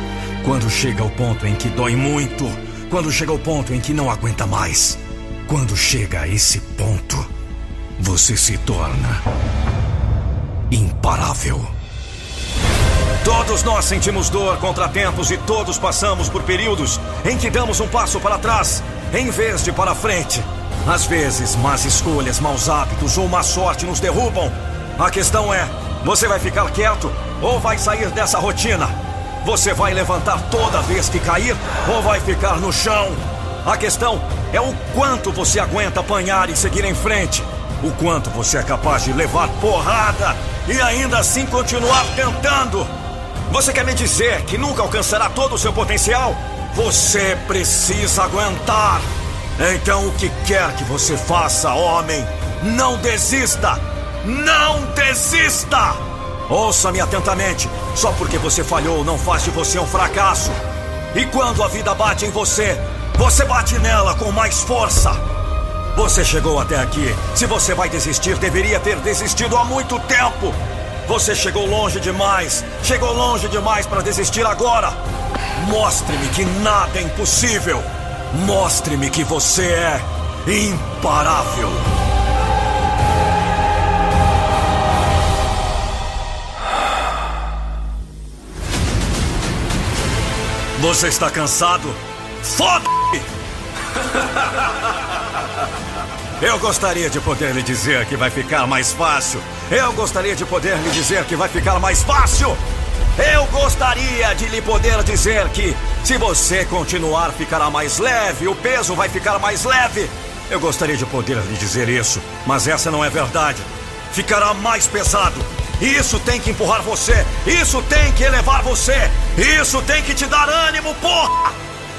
B: quando chega ao ponto em que dói muito, quando chega ao ponto em que não aguenta mais, quando chega a esse ponto, você se torna imparável. Todos nós sentimos dor, contratempos e todos passamos por períodos em que damos um passo para trás em vez de para frente. Às vezes, más escolhas, maus hábitos ou má sorte nos derrubam. A questão é: você vai ficar quieto ou vai sair dessa rotina? Você vai levantar toda vez que cair ou vai ficar no chão? A questão é o quanto você aguenta apanhar e seguir em frente. O quanto você é capaz de levar porrada e ainda assim continuar tentando. Você quer me dizer que nunca alcançará todo o seu potencial? Você precisa aguentar. Então, o que quer que você faça, homem, não desista! Não desista! Ouça-me atentamente. Só porque você falhou não faz de você um fracasso. E quando a vida bate em você, você bate nela com mais força. Você chegou até aqui. Se você vai desistir, deveria ter desistido há muito tempo. Você chegou longe demais. Chegou longe demais para desistir agora. Mostre-me que nada é impossível. Mostre-me que você é imparável. Você está cansado? Foda! Eu gostaria de poder lhe dizer que vai ficar mais fácil, Eu gostaria de poder lhe dizer que vai ficar mais fácil. Eu gostaria de lhe poder dizer que, se você continuar, ficará mais leve, o peso vai ficar mais leve. Eu gostaria de poder lhe dizer isso, mas essa não é verdade. Ficará mais pesado. Isso tem que empurrar você. Isso tem que elevar você. Isso tem que te dar ânimo, porra!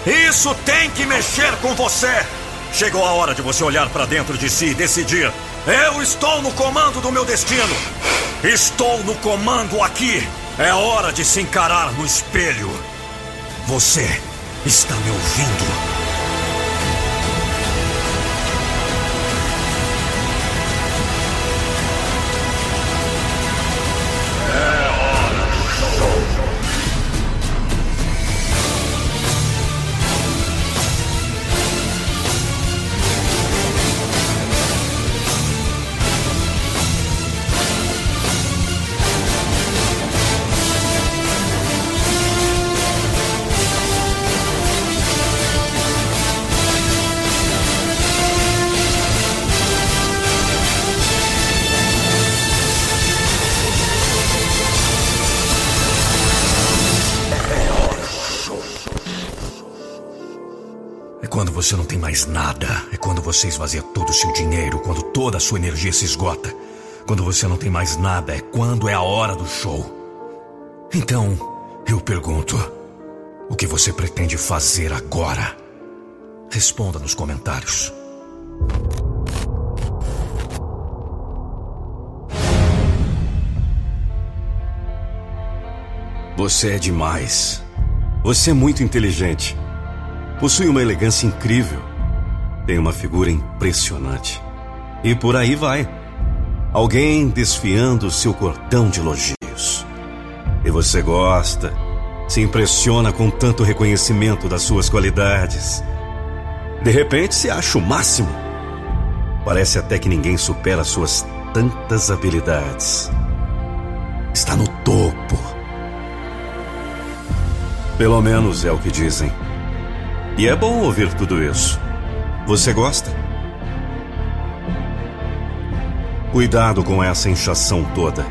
B: Isso tem que mexer com você. Chegou a hora de você olhar para dentro de si e decidir: eu estou no comando do meu destino. Estou no comando aqui. É hora de se encarar no espelho. Você está me ouvindo? Mais nada. É quando você esvazia todo o seu dinheiro, quando toda a sua energia se esgota. Quando você não tem mais nada, é quando é a hora do show. Então, eu pergunto: o que você pretende fazer agora? Responda nos comentários. Você é demais. Você é muito inteligente. Possui uma elegância incrível. Tem uma figura impressionante. E por aí vai. Alguém desfiando seu cordão de elogios. E você gosta, se impressiona com tanto reconhecimento das suas qualidades. De repente se acha o máximo. Parece até que ninguém supera suas tantas habilidades. Está no topo. Pelo menos é o que dizem. E é bom ouvir tudo isso. Você gosta? Cuidado com essa inchação toda.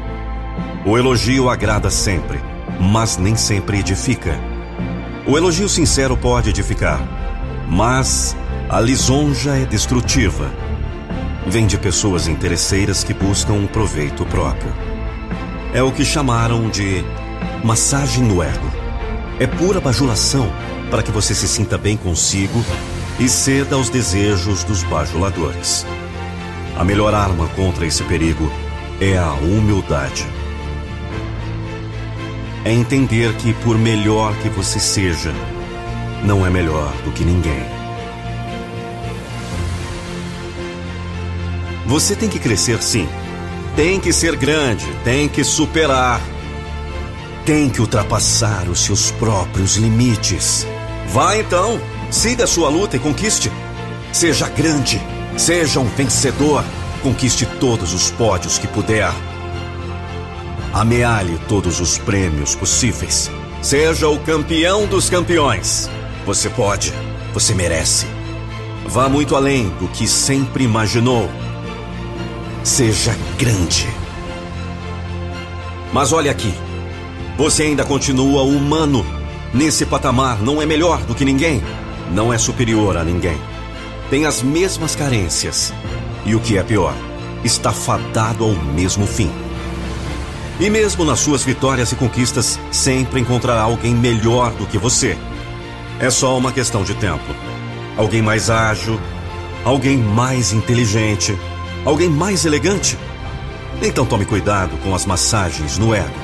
B: O elogio agrada sempre, mas nem sempre edifica. O elogio sincero pode edificar, mas a lisonja é destrutiva. Vem de pessoas interesseiras que buscam um proveito próprio. É o que chamaram de massagem no ego. É pura bajulação para que você se sinta bem consigo e ceda aos desejos dos bajuladores. A melhor arma contra esse perigo é a humildade. É entender que, por melhor que você seja, não é melhor do que ninguém. Você tem que crescer sim. Tem que ser grande, tem que superar. Tem que ultrapassar os seus próprios limites. Vá então, siga sua luta e conquiste. Seja grande, seja um vencedor, conquiste todos os pódios que puder. Amealhe todos os prêmios possíveis. Seja o campeão dos campeões. Você pode, você merece. Vá muito além do que sempre imaginou. Seja grande. Mas olha aqui, você ainda continua humano Nesse patamar não é melhor do que ninguém, não é superior a ninguém. Tem as mesmas carências. E o que é pior, está fadado ao mesmo fim. E mesmo nas suas vitórias e conquistas, sempre encontrará alguém melhor do que você. É só uma questão de tempo. Alguém mais ágil, alguém mais inteligente, alguém mais elegante. Então tome cuidado com as massagens no ego.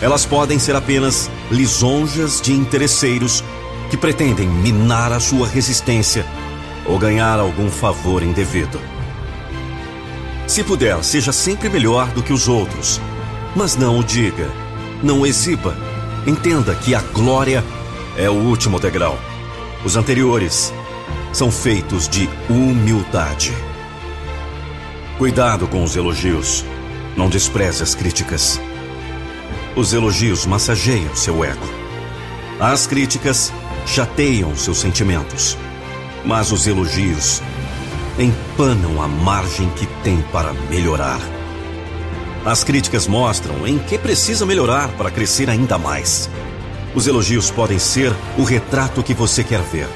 B: Elas podem ser apenas lisonjas de interesseiros que pretendem minar a sua resistência ou ganhar algum favor indevido. Se puder, seja sempre melhor do que os outros, mas não o diga, não o exiba. Entenda que a glória é o último degrau. Os anteriores são feitos de humildade. Cuidado com os elogios. Não despreze as críticas. Os elogios massageiam seu ego. As críticas chateiam seus sentimentos. Mas os elogios empanam a margem que tem para melhorar. As críticas mostram em que precisa melhorar para crescer ainda mais. Os elogios podem ser o retrato que você quer ver.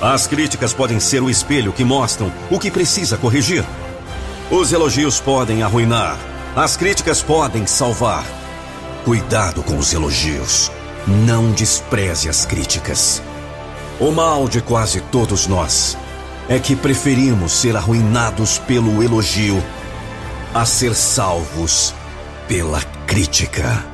B: As críticas podem ser o espelho que mostram o que precisa corrigir. Os elogios podem arruinar. As críticas podem salvar. Cuidado com os elogios. Não despreze as críticas. O mal de quase todos nós é que preferimos ser arruinados pelo elogio a ser salvos pela crítica.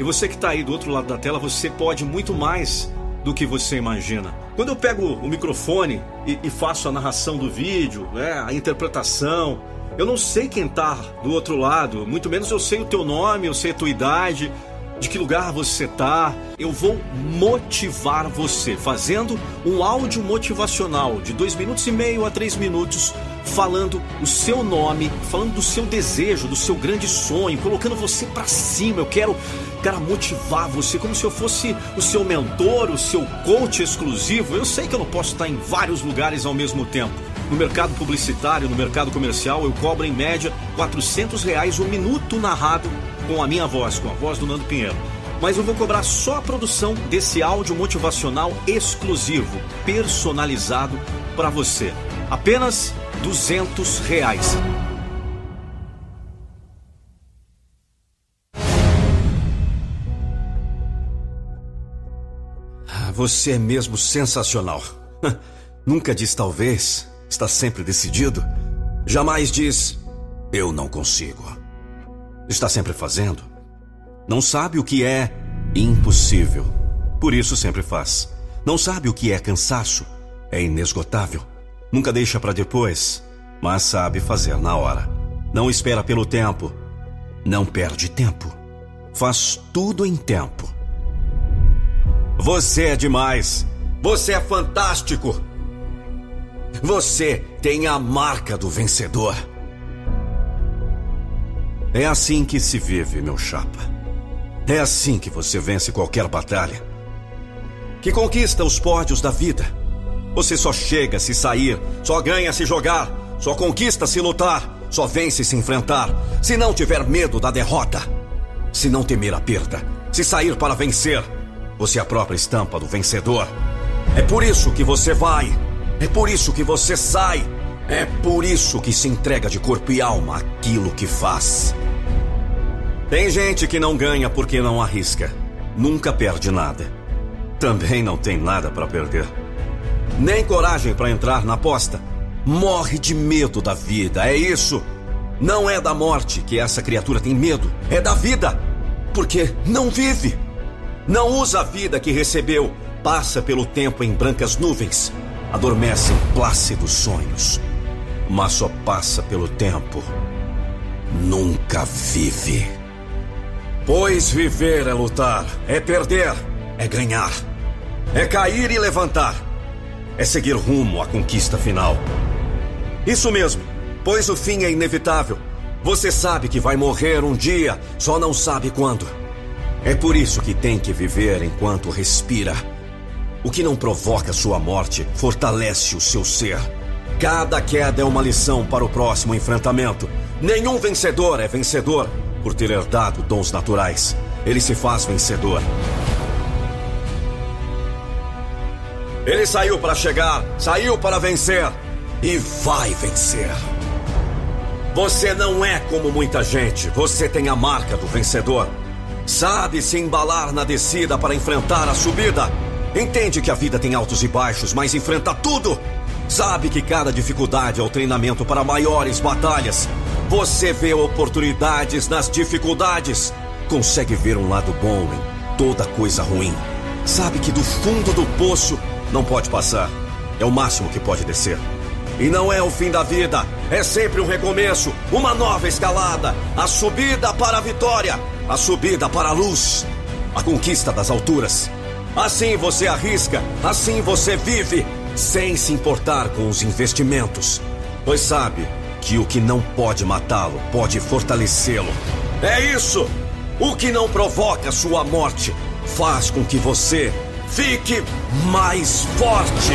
C: E você que está aí do outro lado da tela, você pode muito mais do que você imagina. Quando eu pego o microfone e, e faço a narração do vídeo, né, a interpretação, eu não sei quem está do outro lado, muito menos eu sei o teu nome, eu sei a tua idade, de que lugar você está. Eu vou motivar você fazendo um áudio motivacional de dois minutos e meio a três minutos, falando o seu nome, falando do seu desejo, do seu grande sonho, colocando você para cima. Eu quero, cara, motivar você como se eu fosse o seu mentor, o seu coach exclusivo. Eu sei que eu não posso estar em vários lugares ao mesmo tempo. No mercado publicitário, no mercado comercial, eu cobro em média 400 reais o um minuto narrado com a minha voz, com a voz do Nando Pinheiro. Mas eu vou cobrar só a produção desse áudio motivacional exclusivo, personalizado para você. Apenas 200 reais.
B: Ah, você é mesmo sensacional. [LAUGHS] Nunca diz talvez, está sempre decidido. Jamais diz eu não consigo está sempre fazendo, não sabe o que é impossível. Por isso sempre faz. Não sabe o que é cansaço, é inesgotável. Nunca deixa para depois, mas sabe fazer na hora. Não espera pelo tempo, não perde tempo. Faz tudo em tempo. Você é demais. Você é fantástico. Você tem a marca do vencedor. É assim que se vive, meu chapa. É assim que você vence qualquer batalha. Que conquista os pódios da vida. Você só chega se sair, só ganha se jogar, só conquista se lutar, só vence se enfrentar, se não tiver medo da derrota, se não temer a perda, se sair para vencer. Você é a própria estampa do vencedor. É por isso que você vai, é por isso que você sai, é por isso que se entrega de corpo e alma aquilo que faz. Tem gente que não ganha porque não arrisca. Nunca perde nada. Também não tem nada para perder. Nem coragem para entrar na aposta. Morre de medo da vida, é isso. Não é da morte que essa criatura tem medo, é da vida. Porque não vive. Não usa a vida que recebeu. Passa pelo tempo em brancas nuvens. Adormece em plácidos sonhos. Mas só passa pelo tempo. Nunca vive. Pois viver é lutar, é perder, é ganhar, é cair e levantar, é seguir rumo à conquista final. Isso mesmo, pois o fim é inevitável. Você sabe que vai morrer um dia, só não sabe quando. É por isso que tem que viver enquanto respira. O que não provoca sua morte fortalece o seu ser. Cada queda é uma lição para o próximo enfrentamento. Nenhum vencedor é vencedor por ter herdado dons naturais. Ele se faz vencedor. Ele saiu para chegar, saiu para vencer e vai vencer. Você não é como muita gente, você tem a marca do vencedor. Sabe se embalar na descida para enfrentar a subida. Entende que a vida tem altos e baixos, mas enfrenta tudo. Sabe que cada dificuldade é o treinamento para maiores batalhas. Você vê oportunidades nas dificuldades. Consegue ver um lado bom em toda coisa ruim. Sabe que do fundo do poço não pode passar. É o máximo que pode descer. E não é o fim da vida, é sempre um recomeço, uma nova escalada, a subida para a vitória, a subida para a luz, a conquista das alturas. Assim você arrisca, assim você vive, sem se importar com os investimentos. Pois sabe o que não pode matá-lo pode fortalecê-lo. É isso! O que não provoca sua morte faz com que você fique mais forte.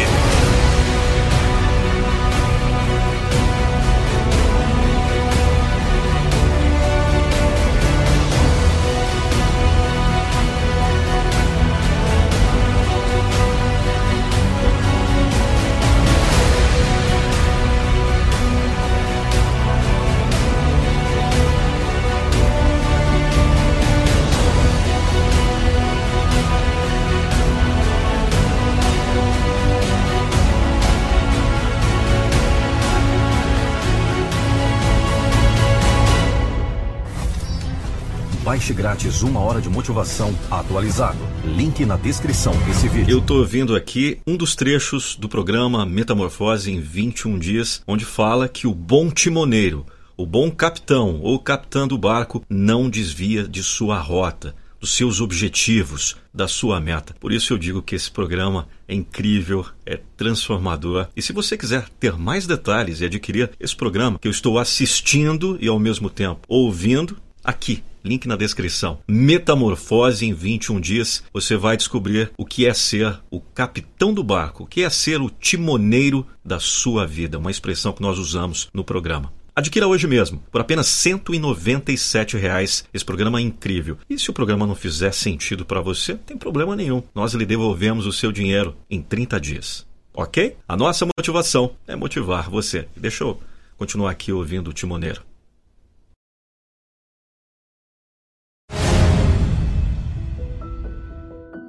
B: Baixe grátis uma hora de motivação atualizado. Link na descrição desse vídeo.
A: Eu estou ouvindo aqui um dos trechos do programa Metamorfose em 21 dias, onde fala que o bom timoneiro, o bom capitão ou capitã do barco não desvia de sua rota dos seus objetivos, da sua meta. Por isso eu digo que esse programa é incrível, é transformador. E se você quiser ter mais detalhes e adquirir esse programa que eu estou assistindo e ao mesmo tempo ouvindo, aqui link na descrição. Metamorfose em 21 dias, você vai descobrir o que é ser o capitão do barco, o que é ser o timoneiro da sua vida, uma expressão que nós usamos no programa. Adquira hoje mesmo, por apenas 197 reais. Esse programa é incrível. E se o programa não fizer sentido para você, não tem problema nenhum. Nós lhe devolvemos o seu dinheiro em 30 dias. Ok? A nossa motivação é motivar você. Deixa eu continuar aqui ouvindo o timoneiro.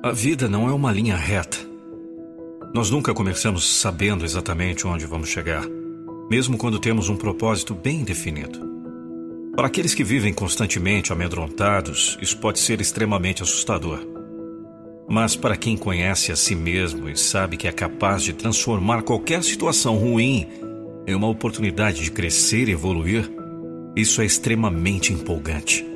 B: A vida não é uma linha reta. Nós nunca começamos sabendo exatamente onde vamos chegar mesmo quando temos um propósito bem definido. Para aqueles que vivem constantemente amedrontados, isso pode ser extremamente assustador. Mas para quem conhece a si mesmo e sabe que é capaz de transformar qualquer situação ruim em uma oportunidade de crescer e evoluir, isso é extremamente empolgante.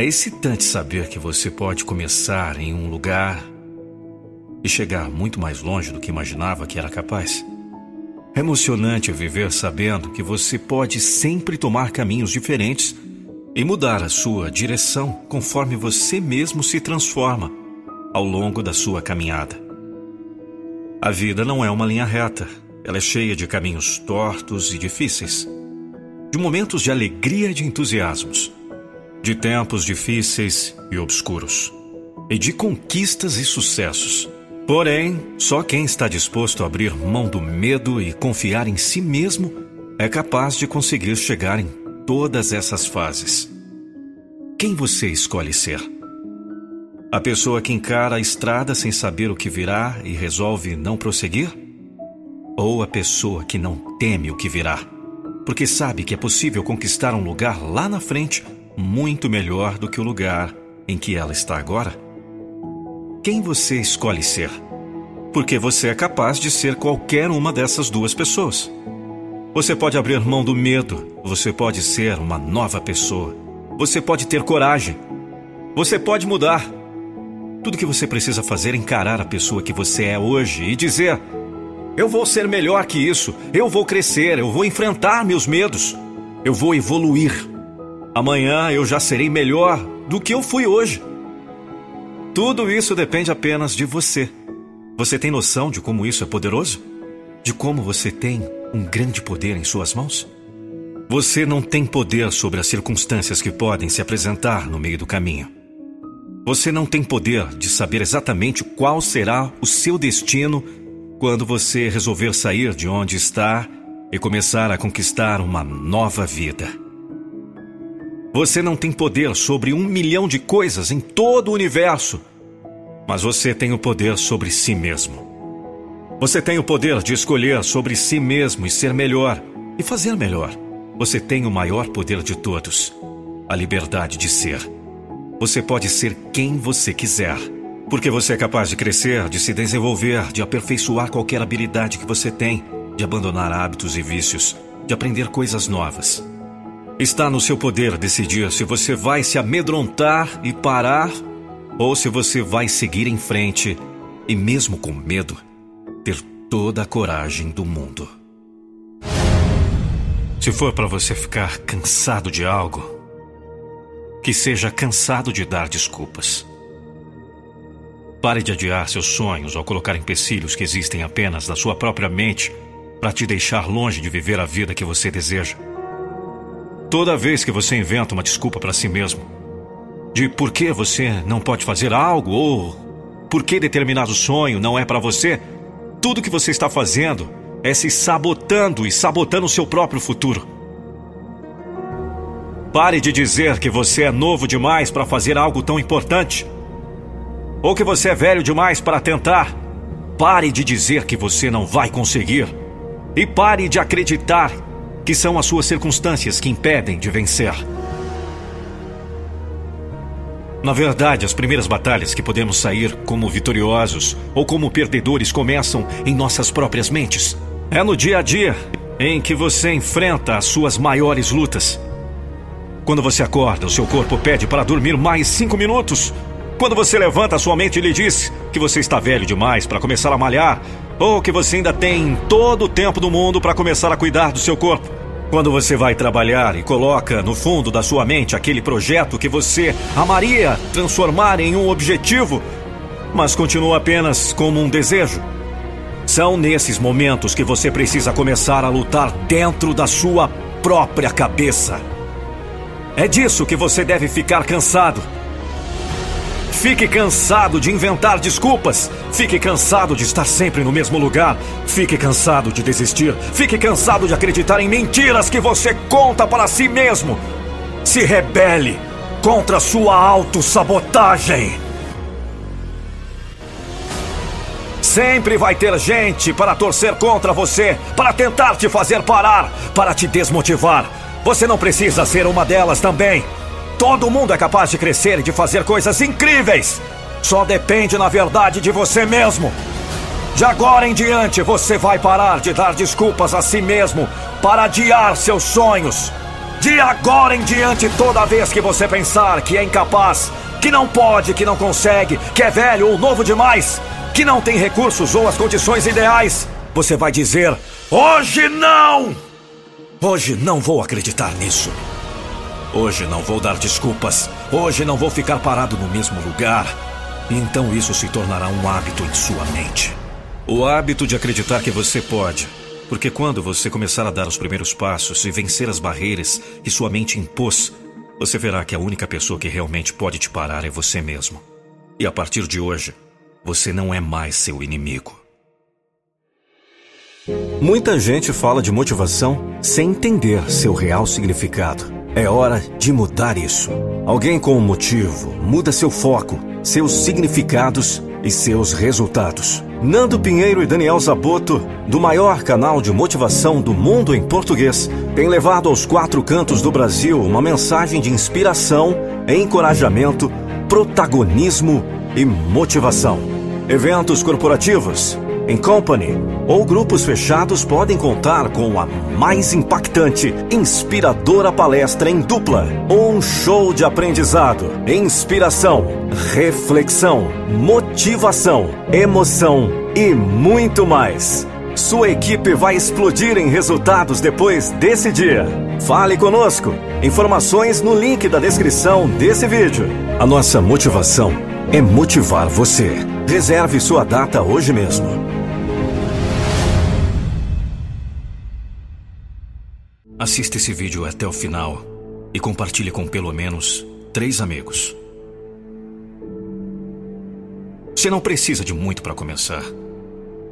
B: É excitante saber que você pode começar em um lugar e chegar muito mais longe do que imaginava que era capaz. É emocionante viver sabendo que você pode sempre tomar caminhos diferentes e mudar a sua direção conforme você mesmo se transforma ao longo da sua caminhada. A vida não é uma linha reta, ela é cheia de caminhos tortos e difíceis, de momentos de alegria e de entusiasmos, de tempos difíceis e obscuros, e de conquistas e sucessos. Porém, só quem está disposto a abrir mão do medo e confiar em si mesmo é capaz de conseguir chegar em todas essas fases. Quem você escolhe ser? A pessoa que encara a estrada sem saber o que virá e resolve não prosseguir? Ou a pessoa que não teme o que virá, porque sabe que é possível conquistar um lugar lá na frente muito melhor do que o lugar em que ela está agora? quem você escolhe ser. Porque você é capaz de ser qualquer uma dessas duas pessoas. Você pode abrir mão do medo, você pode ser uma nova pessoa. Você pode ter coragem. Você pode mudar. Tudo que você precisa fazer é encarar a pessoa que você é hoje e dizer: Eu vou ser melhor que isso, eu vou crescer, eu vou enfrentar meus medos, eu vou evoluir. Amanhã eu já serei melhor do que eu fui hoje. Tudo isso depende apenas de você. Você tem noção de como isso é poderoso? De como você tem um grande poder em suas mãos? Você não tem poder sobre as circunstâncias que podem se apresentar no meio do caminho. Você não tem poder de saber exatamente qual será o seu destino quando você resolver sair de onde está e começar a conquistar uma nova vida. Você não tem poder sobre um milhão de coisas em todo o universo, mas você tem o poder sobre si mesmo. Você tem o poder de escolher sobre si mesmo e ser melhor e fazer melhor. Você tem o maior poder de todos, a liberdade de ser. Você pode ser quem você quiser, porque você é capaz de crescer, de se desenvolver, de aperfeiçoar qualquer habilidade que você tem, de abandonar hábitos e vícios, de aprender coisas novas. Está no seu poder decidir se você vai se amedrontar e parar ou se você vai seguir em frente e, mesmo com medo, ter toda a coragem do mundo. Se for para você ficar cansado de algo, que seja cansado de dar desculpas. Pare de adiar seus sonhos ao colocar empecilhos que existem apenas na sua própria mente para te deixar longe de viver a vida que você deseja. Toda vez que você inventa uma desculpa para si mesmo, de por que você não pode fazer algo ou por que determinado sonho não é para você, tudo que você está fazendo é se sabotando e sabotando o seu próprio futuro. Pare de dizer que você é novo demais para fazer algo tão importante. Ou que você é velho demais para tentar. Pare de dizer que você não vai conseguir. E pare de acreditar que são as suas circunstâncias que impedem de vencer. Na verdade, as primeiras batalhas que podemos sair como vitoriosos ou como perdedores começam em nossas próprias mentes. É no dia a dia em que você enfrenta as suas maiores lutas. Quando você acorda, o seu corpo pede para dormir mais cinco minutos. Quando você levanta, sua mente lhe diz que você está velho demais para começar a malhar, ou que você ainda tem todo o tempo do mundo para começar a cuidar do seu corpo. Quando você vai trabalhar e coloca no fundo da sua mente aquele projeto que você amaria transformar em um objetivo, mas continua apenas como um desejo. São nesses momentos que você precisa começar a lutar dentro da sua própria cabeça. É disso que você deve ficar cansado. Fique cansado de inventar desculpas. Fique cansado de estar sempre no mesmo lugar. Fique cansado de desistir. Fique cansado de acreditar em mentiras que você conta para si mesmo. Se rebele contra sua autossabotagem. Sempre vai ter gente para torcer contra você, para tentar te fazer parar, para te desmotivar. Você não precisa ser uma delas também. Todo mundo é capaz de crescer e de fazer coisas incríveis. Só depende, na verdade, de você mesmo. De agora em diante, você vai parar de dar desculpas a si mesmo para adiar seus sonhos. De agora em diante, toda vez que você pensar que é incapaz, que não pode, que não consegue, que é velho ou novo demais, que não tem recursos ou as condições ideais, você vai dizer: Hoje não! Hoje não vou acreditar nisso. Hoje não vou dar desculpas. Hoje não vou ficar parado no mesmo lugar. Então isso se tornará um hábito em sua mente. O hábito de acreditar que você pode. Porque quando você começar a dar os primeiros passos e vencer as barreiras que sua mente impôs, você verá que a única pessoa que realmente pode te parar é você mesmo. E a partir de hoje, você não é mais seu inimigo. Muita gente fala de motivação sem entender seu real significado. É hora de mudar isso. Alguém com um motivo muda seu foco, seus significados e seus resultados. Nando Pinheiro e Daniel Zaboto, do maior canal de motivação do mundo em português, têm levado aos quatro cantos do Brasil uma mensagem de inspiração, encorajamento, protagonismo e motivação. Eventos corporativos, em company ou grupos fechados podem contar com a mais impactante, inspiradora palestra em dupla, um show de aprendizado, inspiração, reflexão, motivação, emoção e muito mais. Sua equipe vai explodir em resultados depois desse dia. Fale conosco. Informações no link da descrição desse vídeo. A nossa motivação é motivar você. Reserve sua data hoje mesmo. Assista esse vídeo até o final e compartilhe com pelo menos três amigos. Você não precisa de muito para começar.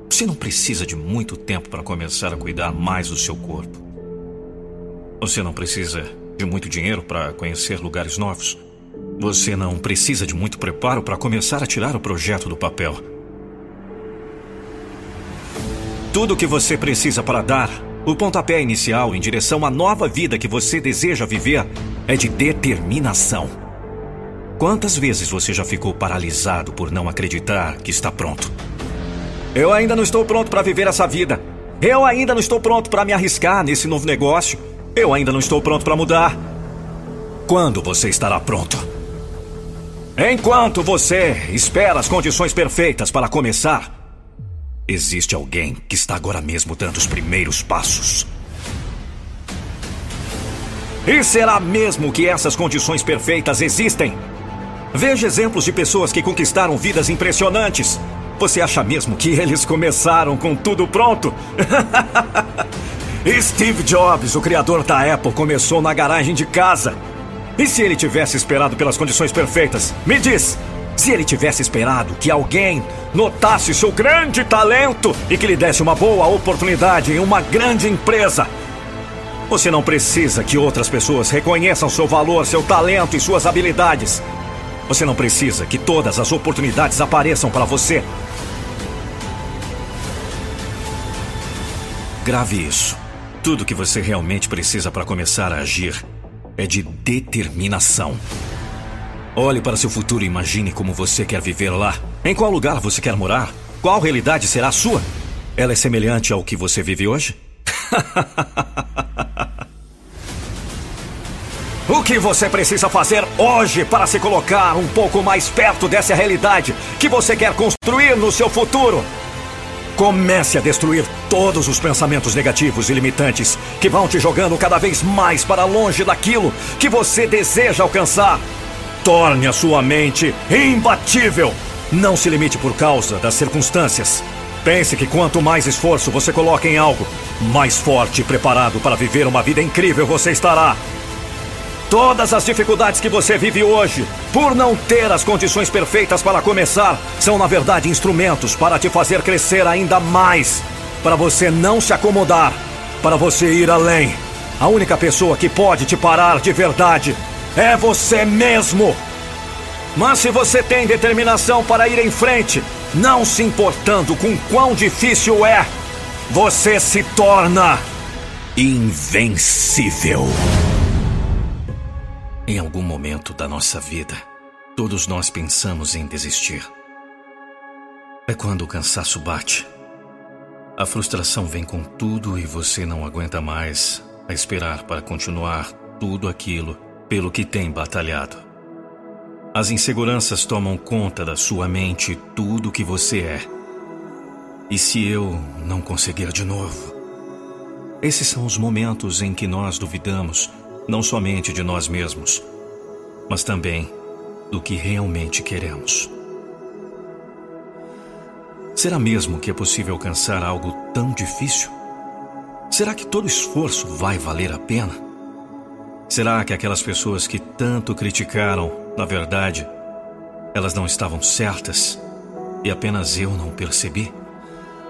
B: Você não precisa de muito tempo para começar a cuidar mais do seu corpo. Você não precisa de muito dinheiro para conhecer lugares novos. Você não precisa de muito preparo para começar a tirar o projeto do papel. Tudo o que você precisa para dar o pontapé inicial em direção à nova vida que você deseja viver é de determinação. Quantas vezes você já ficou paralisado por não acreditar que está pronto? Eu ainda não estou pronto para viver essa vida. Eu ainda não estou pronto para me arriscar nesse novo negócio. Eu ainda não estou pronto para mudar. Quando você estará pronto? Enquanto você espera as condições perfeitas para começar, Existe alguém que está agora mesmo dando os primeiros passos. E será mesmo que essas condições perfeitas existem? Veja exemplos de pessoas que conquistaram vidas impressionantes. Você acha mesmo que eles começaram com tudo pronto? [LAUGHS] Steve Jobs, o criador da Apple, começou na garagem de casa. E se ele tivesse esperado pelas condições perfeitas? Me diz, se ele tivesse esperado que alguém notasse seu grande talento e que lhe desse uma boa oportunidade em uma grande empresa. Você não precisa que outras pessoas reconheçam seu valor, seu talento e suas habilidades. Você não precisa que todas as oportunidades apareçam para você. Grave isso. Tudo que você realmente precisa para começar a agir é de determinação. Olhe para seu futuro e imagine como você quer viver lá. Em qual lugar você quer morar? Qual realidade será a sua? Ela é semelhante ao que você vive hoje? [LAUGHS] o que você precisa fazer hoje para se colocar um pouco mais perto dessa realidade que você quer construir no seu futuro? Comece a destruir todos os pensamentos negativos e limitantes que vão te jogando cada vez mais para longe daquilo que você deseja alcançar. Torne a sua mente imbatível. Não se limite por causa das circunstâncias. Pense que quanto mais esforço você coloca em algo, mais forte e preparado para viver uma vida incrível você estará. Todas as dificuldades que você vive hoje, por não ter as condições perfeitas para começar, são na verdade instrumentos para te fazer crescer ainda mais. Para você não se acomodar, para você ir além. A única pessoa que pode te parar de verdade é você mesmo. Mas se você tem determinação para ir em frente, não se importando com quão difícil é, você se torna invencível. Em algum momento da nossa vida, todos nós pensamos em desistir. É quando o cansaço bate. A frustração vem com tudo e você não aguenta mais a esperar para continuar tudo aquilo pelo que tem batalhado. As inseguranças tomam conta da sua mente tudo o que você é. E se eu não conseguir de novo? Esses são os momentos em que nós duvidamos não somente de nós mesmos, mas também do que realmente queremos. Será mesmo que é possível alcançar algo tão difícil? Será que todo esforço vai valer a pena? Será que aquelas pessoas que tanto criticaram, na verdade, elas não estavam certas e apenas eu não percebi?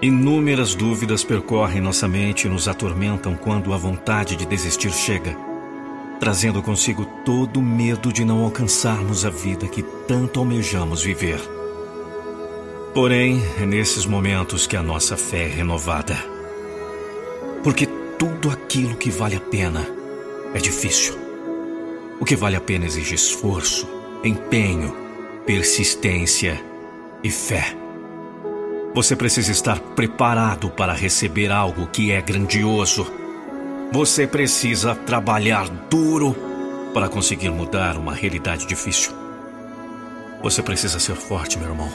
B: Inúmeras dúvidas percorrem nossa mente e nos atormentam quando a vontade de desistir chega trazendo consigo todo o medo de não alcançarmos a vida que tanto almejamos viver. Porém, é nesses momentos que a nossa fé é renovada. Porque tudo aquilo que vale a pena é difícil. O que vale a pena exige esforço, empenho, persistência e fé. Você precisa estar preparado para receber algo que é grandioso você precisa trabalhar duro para conseguir mudar uma realidade difícil. Você precisa ser forte, meu irmão,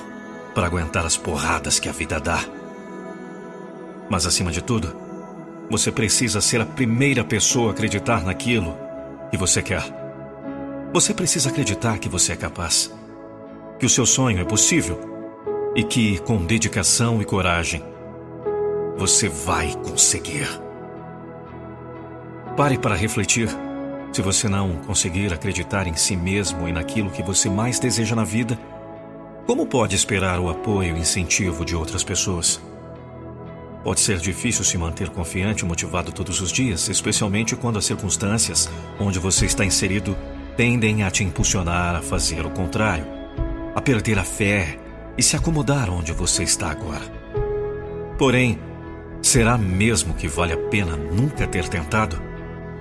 B: para aguentar as porradas que a vida dá. Mas acima de tudo, você precisa ser a primeira pessoa a acreditar naquilo que você quer. Você precisa acreditar que você é capaz, que o seu sonho é possível e que, com dedicação e coragem, você vai conseguir. Pare para refletir. Se você não conseguir acreditar em si mesmo e naquilo que você mais deseja na vida, como pode esperar o apoio e incentivo de outras pessoas? Pode ser difícil se manter confiante e motivado todos os dias, especialmente quando as circunstâncias onde você está inserido tendem a te impulsionar a fazer o contrário, a perder a fé e se acomodar onde você está agora. Porém, será mesmo que vale a pena nunca ter tentado?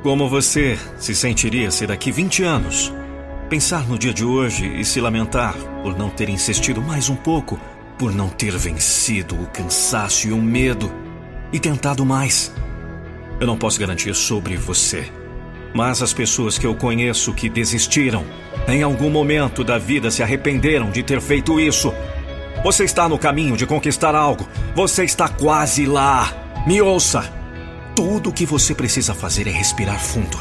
B: Como você se sentiria se daqui 20 anos pensar no dia de hoje e se lamentar por não ter insistido mais um pouco, por não ter vencido o cansaço e o medo e tentado mais? Eu não posso garantir sobre você, mas as pessoas que eu conheço que desistiram, em algum momento da vida se arrependeram de ter feito isso. Você está no caminho de conquistar algo, você está quase lá. Me ouça! Tudo o que você precisa fazer é respirar fundo.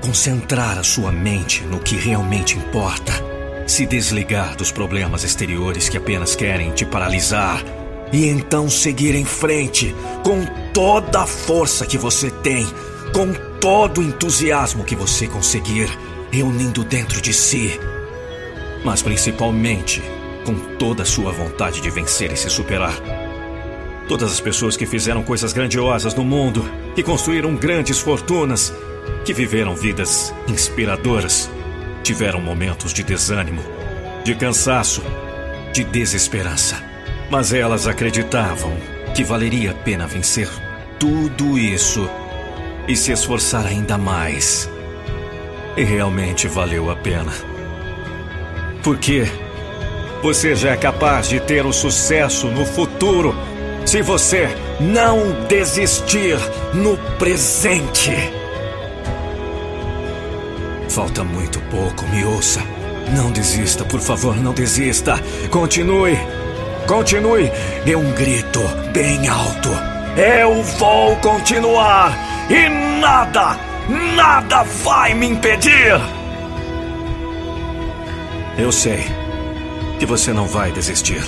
B: Concentrar a sua mente no que realmente importa. Se desligar dos problemas exteriores que apenas querem te paralisar. E então seguir em frente com toda a força que você tem, com todo o entusiasmo que você conseguir, reunindo dentro de si. Mas principalmente com toda a sua vontade de vencer e se superar. Todas as pessoas que fizeram coisas grandiosas no mundo, que construíram grandes fortunas, que viveram vidas inspiradoras, tiveram momentos de desânimo, de cansaço, de desesperança. Mas elas acreditavam que valeria a pena vencer tudo isso e se esforçar ainda mais. E realmente valeu a pena. Porque você já é capaz de ter o sucesso no futuro se você não desistir no presente. Falta muito pouco, me ouça. Não desista, por favor, não desista. Continue. Continue. Dê um grito bem alto. Eu vou continuar. E nada, nada vai me impedir. Eu sei que você não vai desistir.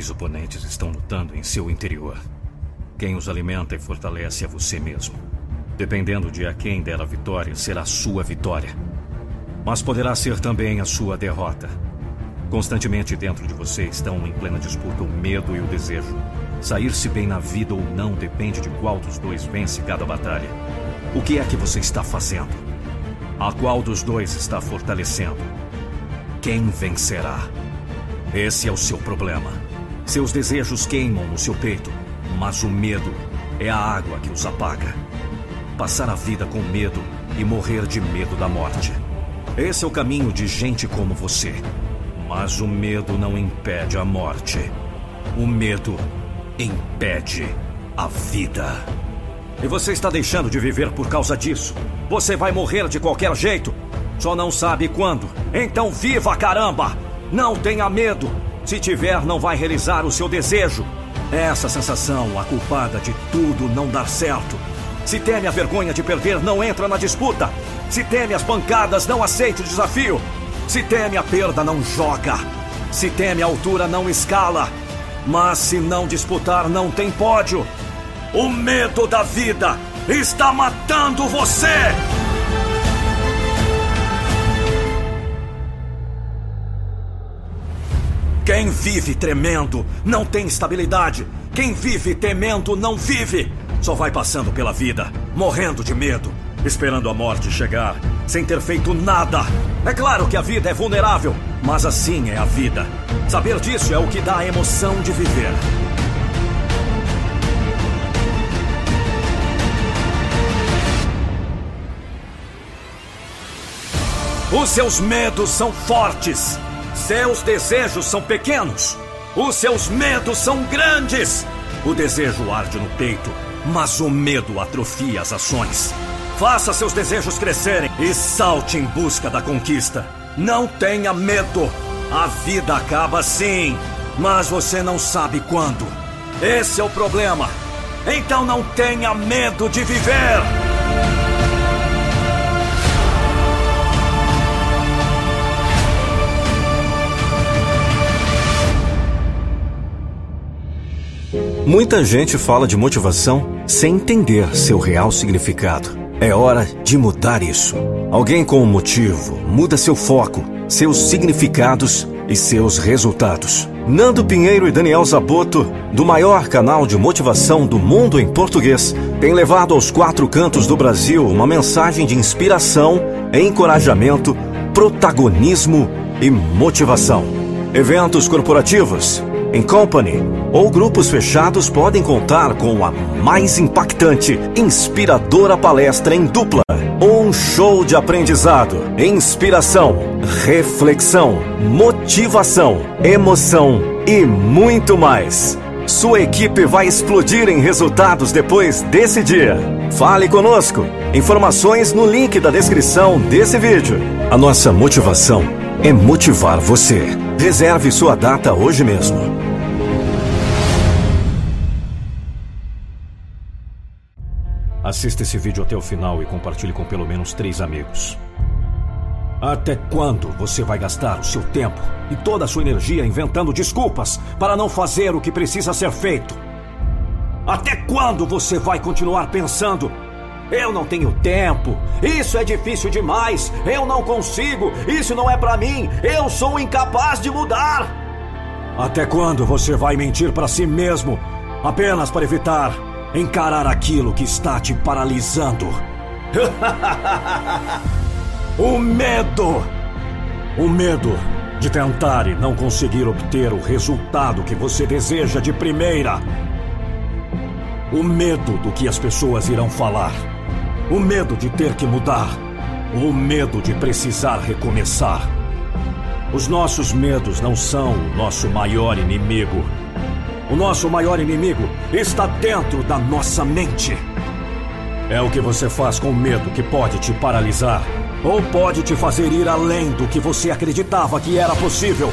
B: Dois oponentes estão lutando em seu interior. Quem os alimenta e fortalece é você mesmo. Dependendo de a quem der a vitória, será sua vitória. Mas poderá ser também a sua derrota. Constantemente dentro de você estão em plena disputa o medo e o desejo. Sair-se bem na vida ou não depende de qual dos dois vence cada batalha. O que é que você está fazendo? A qual dos dois está fortalecendo? Quem vencerá? Esse é o seu problema. Seus desejos queimam no seu peito, mas o medo é a água que os apaga. Passar a vida com medo e morrer de medo da morte. Esse é o caminho de gente como você. Mas o medo não impede a morte. O medo impede a vida. E você está deixando de viver por causa disso. Você vai morrer de qualquer jeito. Só não sabe quando. Então viva, caramba! Não tenha medo. Se tiver, não vai realizar o seu desejo. Essa sensação, a culpada de tudo não dar certo. Se teme a vergonha de perder, não entra na disputa. Se teme as pancadas, não aceite o desafio. Se teme a perda, não joga. Se teme a altura, não escala. Mas se não disputar, não tem pódio. O medo da vida está matando você! Quem vive tremendo não tem estabilidade. Quem vive temendo não vive. Só vai passando pela vida, morrendo de medo, esperando a morte chegar, sem ter feito nada. É claro que a vida é vulnerável, mas assim é a vida. Saber disso é o que dá a emoção de viver. Os seus medos são fortes. Seus desejos são pequenos. Os seus medos são grandes. O desejo arde no peito, mas o medo atrofia as ações. Faça seus desejos crescerem e salte em busca da conquista. Não tenha medo. A vida acaba sim, mas você não sabe quando. Esse é o problema. Então não tenha medo de viver.
H: Muita gente fala de motivação sem entender seu real significado. É hora de mudar isso. Alguém com um motivo muda seu foco, seus significados e seus resultados. Nando Pinheiro e Daniel Zaboto, do maior canal de motivação do mundo em português, têm levado aos quatro cantos do Brasil uma mensagem de inspiração, encorajamento, protagonismo e motivação. Eventos corporativos, em company ou grupos fechados podem contar com a mais impactante, inspiradora palestra em dupla. Um show de aprendizado, inspiração, reflexão, motivação, emoção e muito mais.
C: Sua equipe vai explodir em resultados depois desse dia. Fale conosco. Informações no link da descrição desse vídeo. A nossa motivação é motivar você. Reserve sua data hoje mesmo.
B: Assista esse vídeo até o final e compartilhe com pelo menos três amigos. Até quando você vai gastar o seu tempo e toda a sua energia inventando desculpas para não fazer o que precisa ser feito? Até quando você vai continuar pensando? Eu não tenho tempo, isso é difícil demais, eu não consigo, isso não é para mim, eu sou incapaz de mudar. Até quando você vai mentir para si mesmo apenas para evitar encarar aquilo que está te paralisando? [LAUGHS] O medo! O medo de tentar e não conseguir obter o resultado que você deseja de primeira. O medo do que as pessoas irão falar. O medo de ter que mudar. O medo de precisar recomeçar. Os nossos medos não são o nosso maior inimigo. O nosso maior inimigo está dentro da nossa mente. É o que você faz com medo que pode te paralisar ou pode te fazer ir além do que você acreditava que era possível.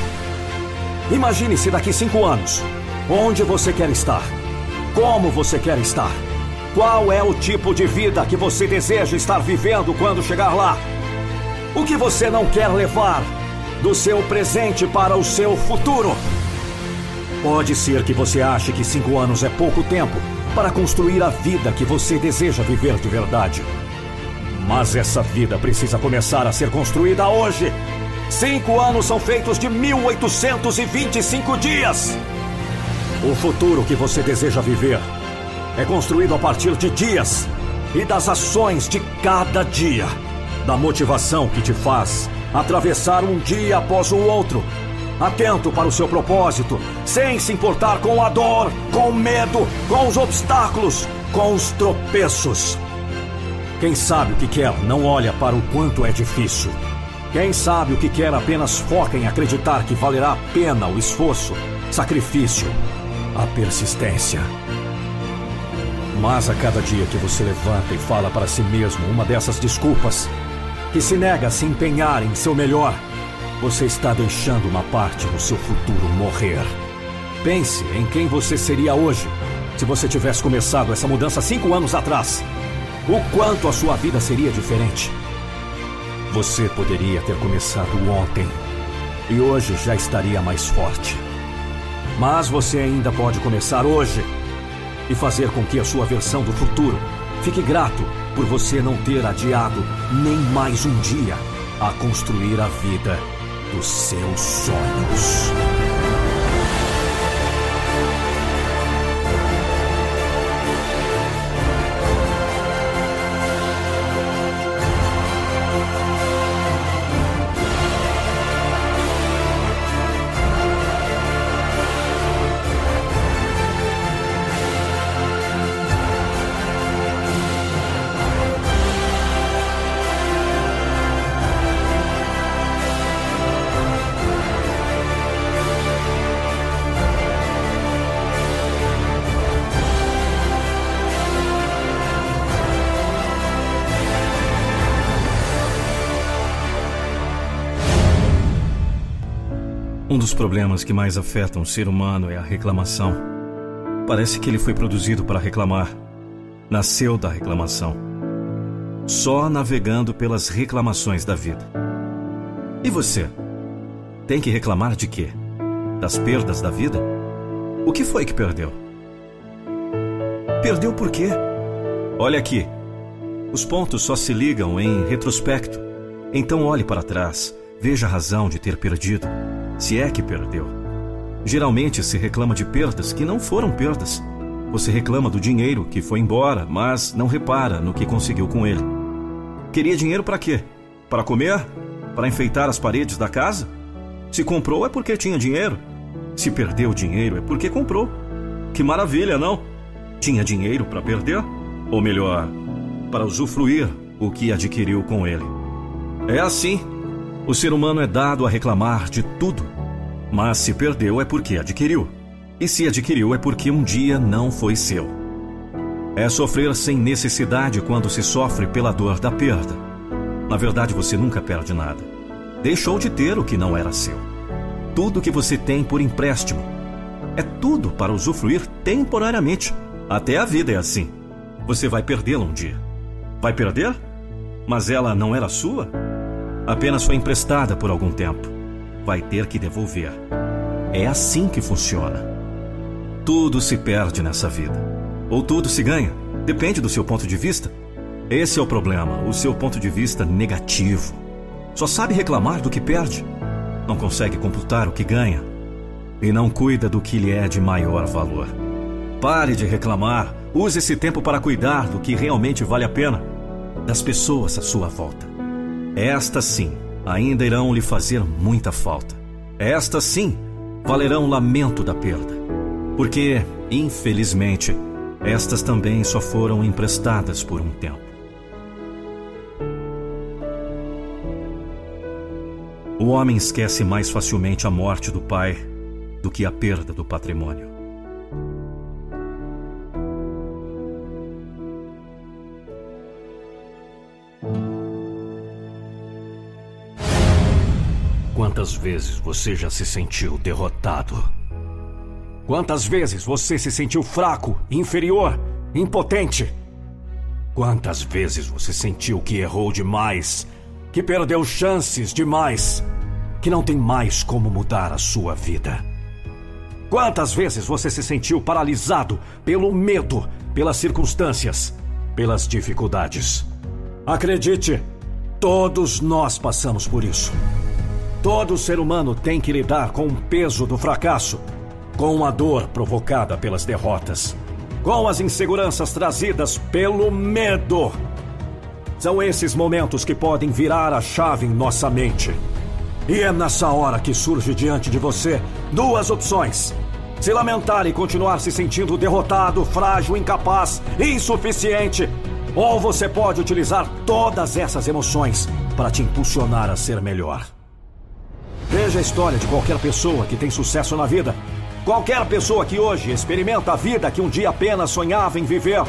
B: Imagine-se daqui cinco anos. Onde você quer estar? Como você quer estar? Qual é o tipo de vida que você deseja estar vivendo quando chegar lá? O que você não quer levar do seu presente para o seu futuro? Pode ser que você ache que cinco anos é pouco tempo para construir a vida que você deseja viver de verdade. Mas essa vida precisa começar a ser construída hoje. Cinco anos são feitos de 1825 dias. O futuro que você deseja viver é construído a partir de dias e das ações de cada dia. Da motivação que te faz atravessar um dia após o outro. Atento para o seu propósito, sem se importar com a dor, com o medo, com os obstáculos, com os tropeços. Quem sabe o que quer não olha para o quanto é difícil. Quem sabe o que quer apenas foca em acreditar que valerá a pena o esforço, sacrifício, a persistência. Mas a cada dia que você levanta e fala para si mesmo uma dessas desculpas, que se nega a se empenhar em seu melhor, você está deixando uma parte do seu futuro morrer. Pense em quem você seria hoje se você tivesse começado essa mudança cinco anos atrás o quanto a sua vida seria diferente. Você poderia ter começado ontem e hoje já estaria mais forte. Mas você ainda pode começar hoje e fazer com que a sua versão do futuro fique grato por você não ter adiado nem mais um dia a construir a vida dos seus sonhos. Um dos problemas que mais afetam o ser humano é a reclamação. Parece que ele foi produzido para reclamar. Nasceu da reclamação. Só navegando pelas reclamações da vida. E você? Tem que reclamar de quê? Das perdas da vida? O que foi que perdeu? Perdeu por quê? Olha aqui. Os pontos só se ligam em retrospecto. Então olhe para trás, veja a razão de ter perdido se é que perdeu. Geralmente se reclama de perdas que não foram perdas. Você reclama do dinheiro que foi embora, mas não repara no que conseguiu com ele. Queria dinheiro para quê? Para comer? Para enfeitar as paredes da casa? Se comprou é porque tinha dinheiro. Se perdeu dinheiro é porque comprou. Que maravilha, não? Tinha dinheiro para perder? Ou melhor, para usufruir o que adquiriu com ele. É assim o ser humano é dado a reclamar de tudo, mas se perdeu é porque adquiriu. E se adquiriu é porque um dia não foi seu. É sofrer sem necessidade quando se sofre pela dor da perda. Na verdade, você nunca perde nada. Deixou de ter o que não era seu. Tudo que você tem por empréstimo. É tudo para usufruir temporariamente. Até a vida é assim. Você vai perdê-la um dia. Vai perder? Mas ela não era sua? Apenas foi emprestada por algum tempo. Vai ter que devolver. É assim que funciona. Tudo se perde nessa vida. Ou tudo se ganha. Depende do seu ponto de vista. Esse é o problema, o seu ponto de vista negativo. Só sabe reclamar do que perde. Não consegue computar o que ganha. E não cuida do que lhe é de maior valor. Pare de reclamar. Use esse tempo para cuidar do que realmente vale a pena. Das pessoas à sua volta. Estas sim ainda irão lhe fazer muita falta. Estas sim valerão lamento da perda. Porque, infelizmente, estas também só foram emprestadas por um tempo. O homem esquece mais facilmente a morte do pai do que a perda do patrimônio. Quantas vezes você já se sentiu derrotado? Quantas vezes você se sentiu fraco, inferior, impotente? Quantas vezes você sentiu que errou demais, que perdeu chances demais, que não tem mais como mudar a sua vida? Quantas vezes você se sentiu paralisado pelo medo, pelas circunstâncias, pelas dificuldades? Acredite, todos nós passamos por isso. Todo ser humano tem que lidar com o peso do fracasso, com a dor provocada pelas derrotas, com as inseguranças trazidas pelo medo. São esses momentos que podem virar a chave em nossa mente. E é nessa hora que surge diante de você duas opções: se lamentar e continuar se sentindo derrotado, frágil, incapaz, insuficiente. Ou você pode utilizar todas essas emoções para te impulsionar a ser melhor. Veja a história de qualquer pessoa que tem sucesso na vida. Qualquer pessoa que hoje experimenta a vida que um dia apenas sonhava em viver.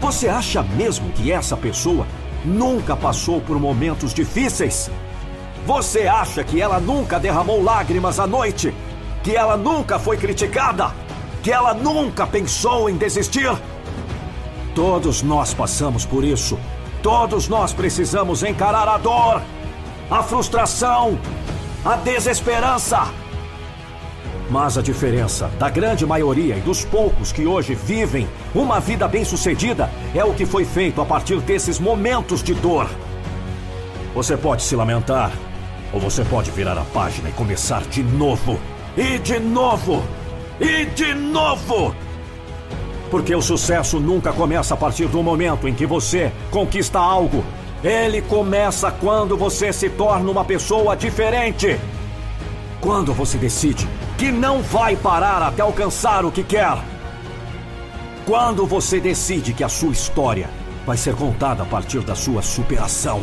B: Você acha mesmo que essa pessoa nunca passou por momentos difíceis? Você acha que ela nunca derramou lágrimas à noite? Que ela nunca foi criticada? Que ela nunca pensou em desistir? Todos nós passamos por isso. Todos nós precisamos encarar a dor, a frustração, a desesperança. Mas a diferença da grande maioria e dos poucos que hoje vivem uma vida bem-sucedida é o que foi feito a partir desses momentos de dor. Você pode se lamentar, ou você pode virar a página e começar de novo. E de novo! E de novo! Porque o sucesso nunca começa a partir do momento em que você conquista algo ele começa quando você se torna uma pessoa diferente. Quando você decide que não vai parar até alcançar o que quer. Quando você decide que a sua história vai ser contada a partir da sua superação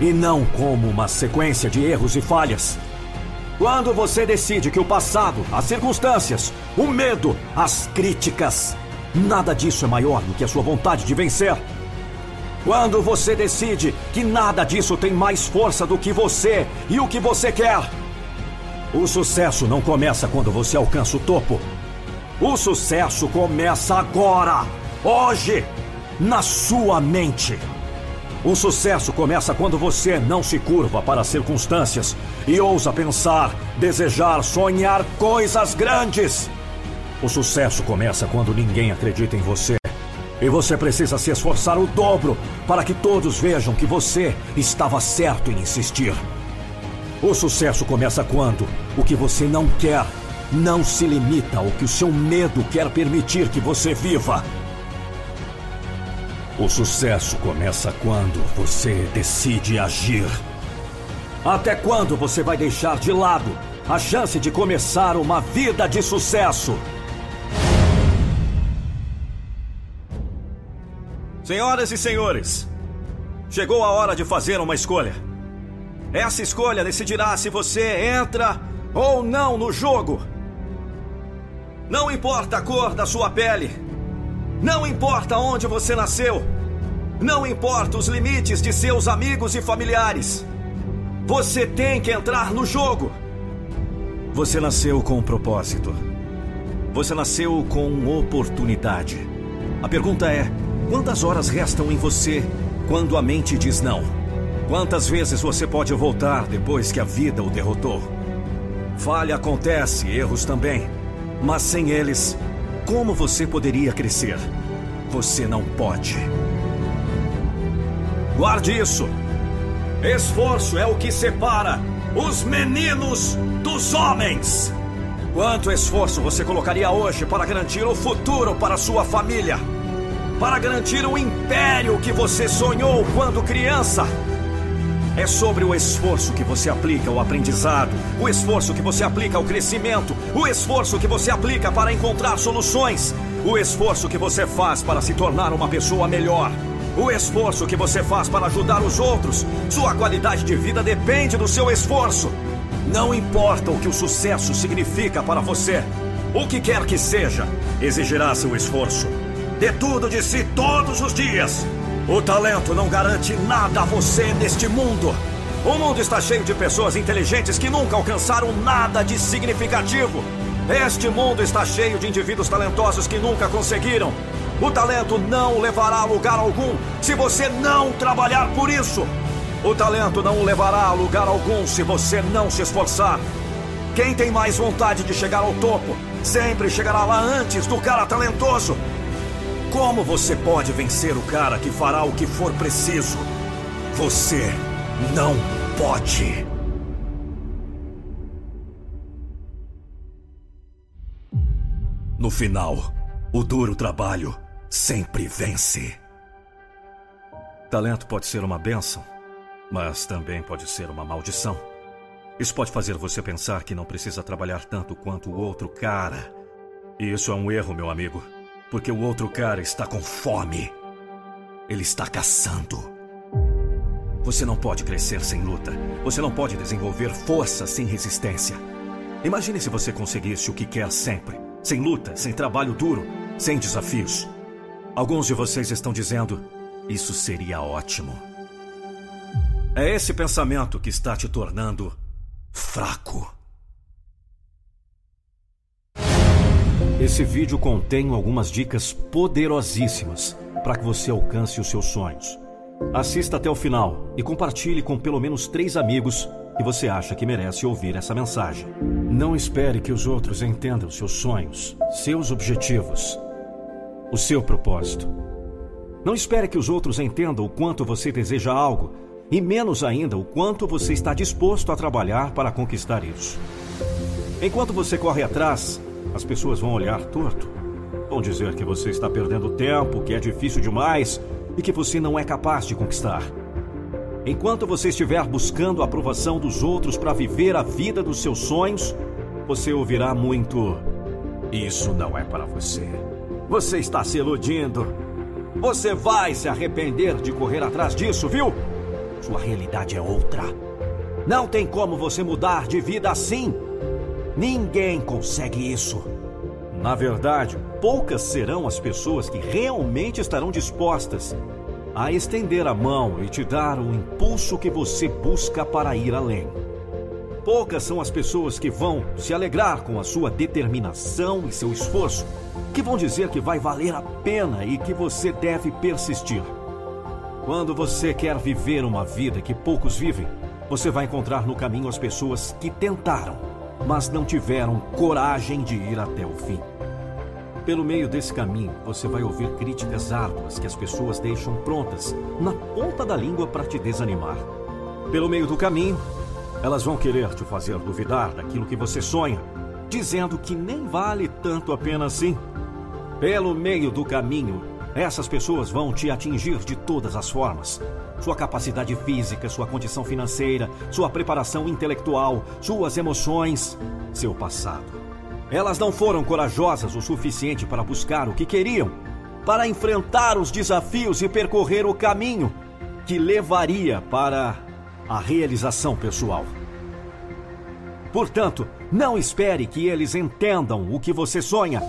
B: e não como uma sequência de erros e falhas. Quando você decide que o passado, as circunstâncias, o medo, as críticas, nada disso é maior do que a sua vontade de vencer. Quando você decide que nada disso tem mais força do que você e o que você quer. O sucesso não começa quando você alcança o topo. O sucesso começa agora, hoje, na sua mente. O sucesso começa quando você não se curva para as circunstâncias e ousa pensar, desejar, sonhar coisas grandes. O sucesso começa quando ninguém acredita em você e você precisa se esforçar o dobro para que todos vejam que você estava certo em insistir. O sucesso começa quando o que você não quer não se limita ao que o seu medo quer permitir que você viva. O sucesso começa quando você decide agir. Até quando você vai deixar de lado a chance de começar uma vida de sucesso? Senhoras e senhores, chegou a hora de fazer uma escolha. Essa escolha decidirá se você entra ou não no jogo. Não importa a cor da sua pele. Não importa onde você nasceu. Não importa os limites de seus amigos e familiares. Você tem que entrar no jogo. Você nasceu com um propósito. Você nasceu com oportunidade. A pergunta é: quantas horas restam em você quando a mente diz não? Quantas vezes você pode voltar depois que a vida o derrotou? Falha acontece, erros também. Mas sem eles, como você poderia crescer? Você não pode. Guarde isso. Esforço é o que separa os meninos dos homens. Quanto esforço você colocaria hoje para garantir o futuro para sua família? Para garantir o império que você sonhou quando criança? É sobre o esforço que você aplica ao aprendizado, o esforço que você aplica ao crescimento, o esforço que você aplica para encontrar soluções, o esforço que você faz para se tornar uma pessoa melhor, o esforço que você faz para ajudar os outros. Sua qualidade de vida depende do seu esforço. Não importa o que o sucesso significa para você, o que quer que seja, exigirá seu esforço. Dê tudo de si todos os dias. O talento não garante nada a você neste mundo. O mundo está cheio de pessoas inteligentes que nunca alcançaram nada de significativo. Este mundo está cheio de indivíduos talentosos que nunca conseguiram. O talento não o levará a lugar algum se você não trabalhar por isso. O talento não o levará a lugar algum se você não se esforçar. Quem tem mais vontade de chegar ao topo sempre chegará lá antes do cara talentoso. Como você pode vencer o cara que fará o que for preciso? Você não pode. No final, o duro trabalho sempre vence. Talento pode ser uma benção, mas também pode ser uma maldição. Isso pode fazer você pensar que não precisa trabalhar tanto quanto o outro cara. E isso é um erro, meu amigo. Porque o outro cara está com fome. Ele está caçando. Você não pode crescer sem luta. Você não pode desenvolver força sem resistência. Imagine se você conseguisse o que quer sempre: sem luta, sem trabalho duro, sem desafios. Alguns de vocês estão dizendo: isso seria ótimo. É esse pensamento que está te tornando fraco. Esse vídeo contém algumas dicas poderosíssimas para que você alcance os seus sonhos. Assista até o final e compartilhe com pelo menos três amigos que você acha que merece ouvir essa mensagem. Não espere que os outros entendam seus sonhos, seus objetivos, o seu propósito. Não espere que os outros entendam o quanto você deseja algo e menos ainda o quanto você está disposto a trabalhar para conquistar isso. Enquanto você corre atrás, as pessoas vão olhar torto. Vão dizer que você está perdendo tempo, que é difícil demais e que você não é capaz de conquistar. Enquanto você estiver buscando a aprovação dos outros para viver a vida dos seus sonhos, você ouvirá muito: Isso não é para você. Você está se iludindo. Você vai se arrepender de correr atrás disso, viu? Sua realidade é outra. Não tem como você mudar de vida assim. Ninguém consegue isso. Na verdade, poucas serão as pessoas que realmente estarão dispostas a estender a mão e te dar o impulso que você busca para ir além. Poucas são as pessoas que vão se alegrar com a sua determinação e seu esforço, que vão dizer que vai valer a pena e que você deve persistir. Quando você quer viver uma vida que poucos vivem, você vai encontrar no caminho as pessoas que tentaram mas não tiveram coragem de ir até o fim. Pelo meio desse caminho, você vai ouvir críticas árduas que as pessoas deixam prontas na ponta da língua para te desanimar. Pelo meio do caminho, elas vão querer te fazer duvidar daquilo que você sonha, dizendo que nem vale tanto a pena assim. Pelo meio do caminho, essas pessoas vão te atingir de todas as formas, sua capacidade física, sua condição financeira, sua preparação intelectual, suas emoções, seu passado. Elas não foram corajosas o suficiente para buscar o que queriam, para enfrentar os desafios e percorrer o caminho que levaria para a realização pessoal.
C: Portanto, não espere que eles entendam o que você sonha.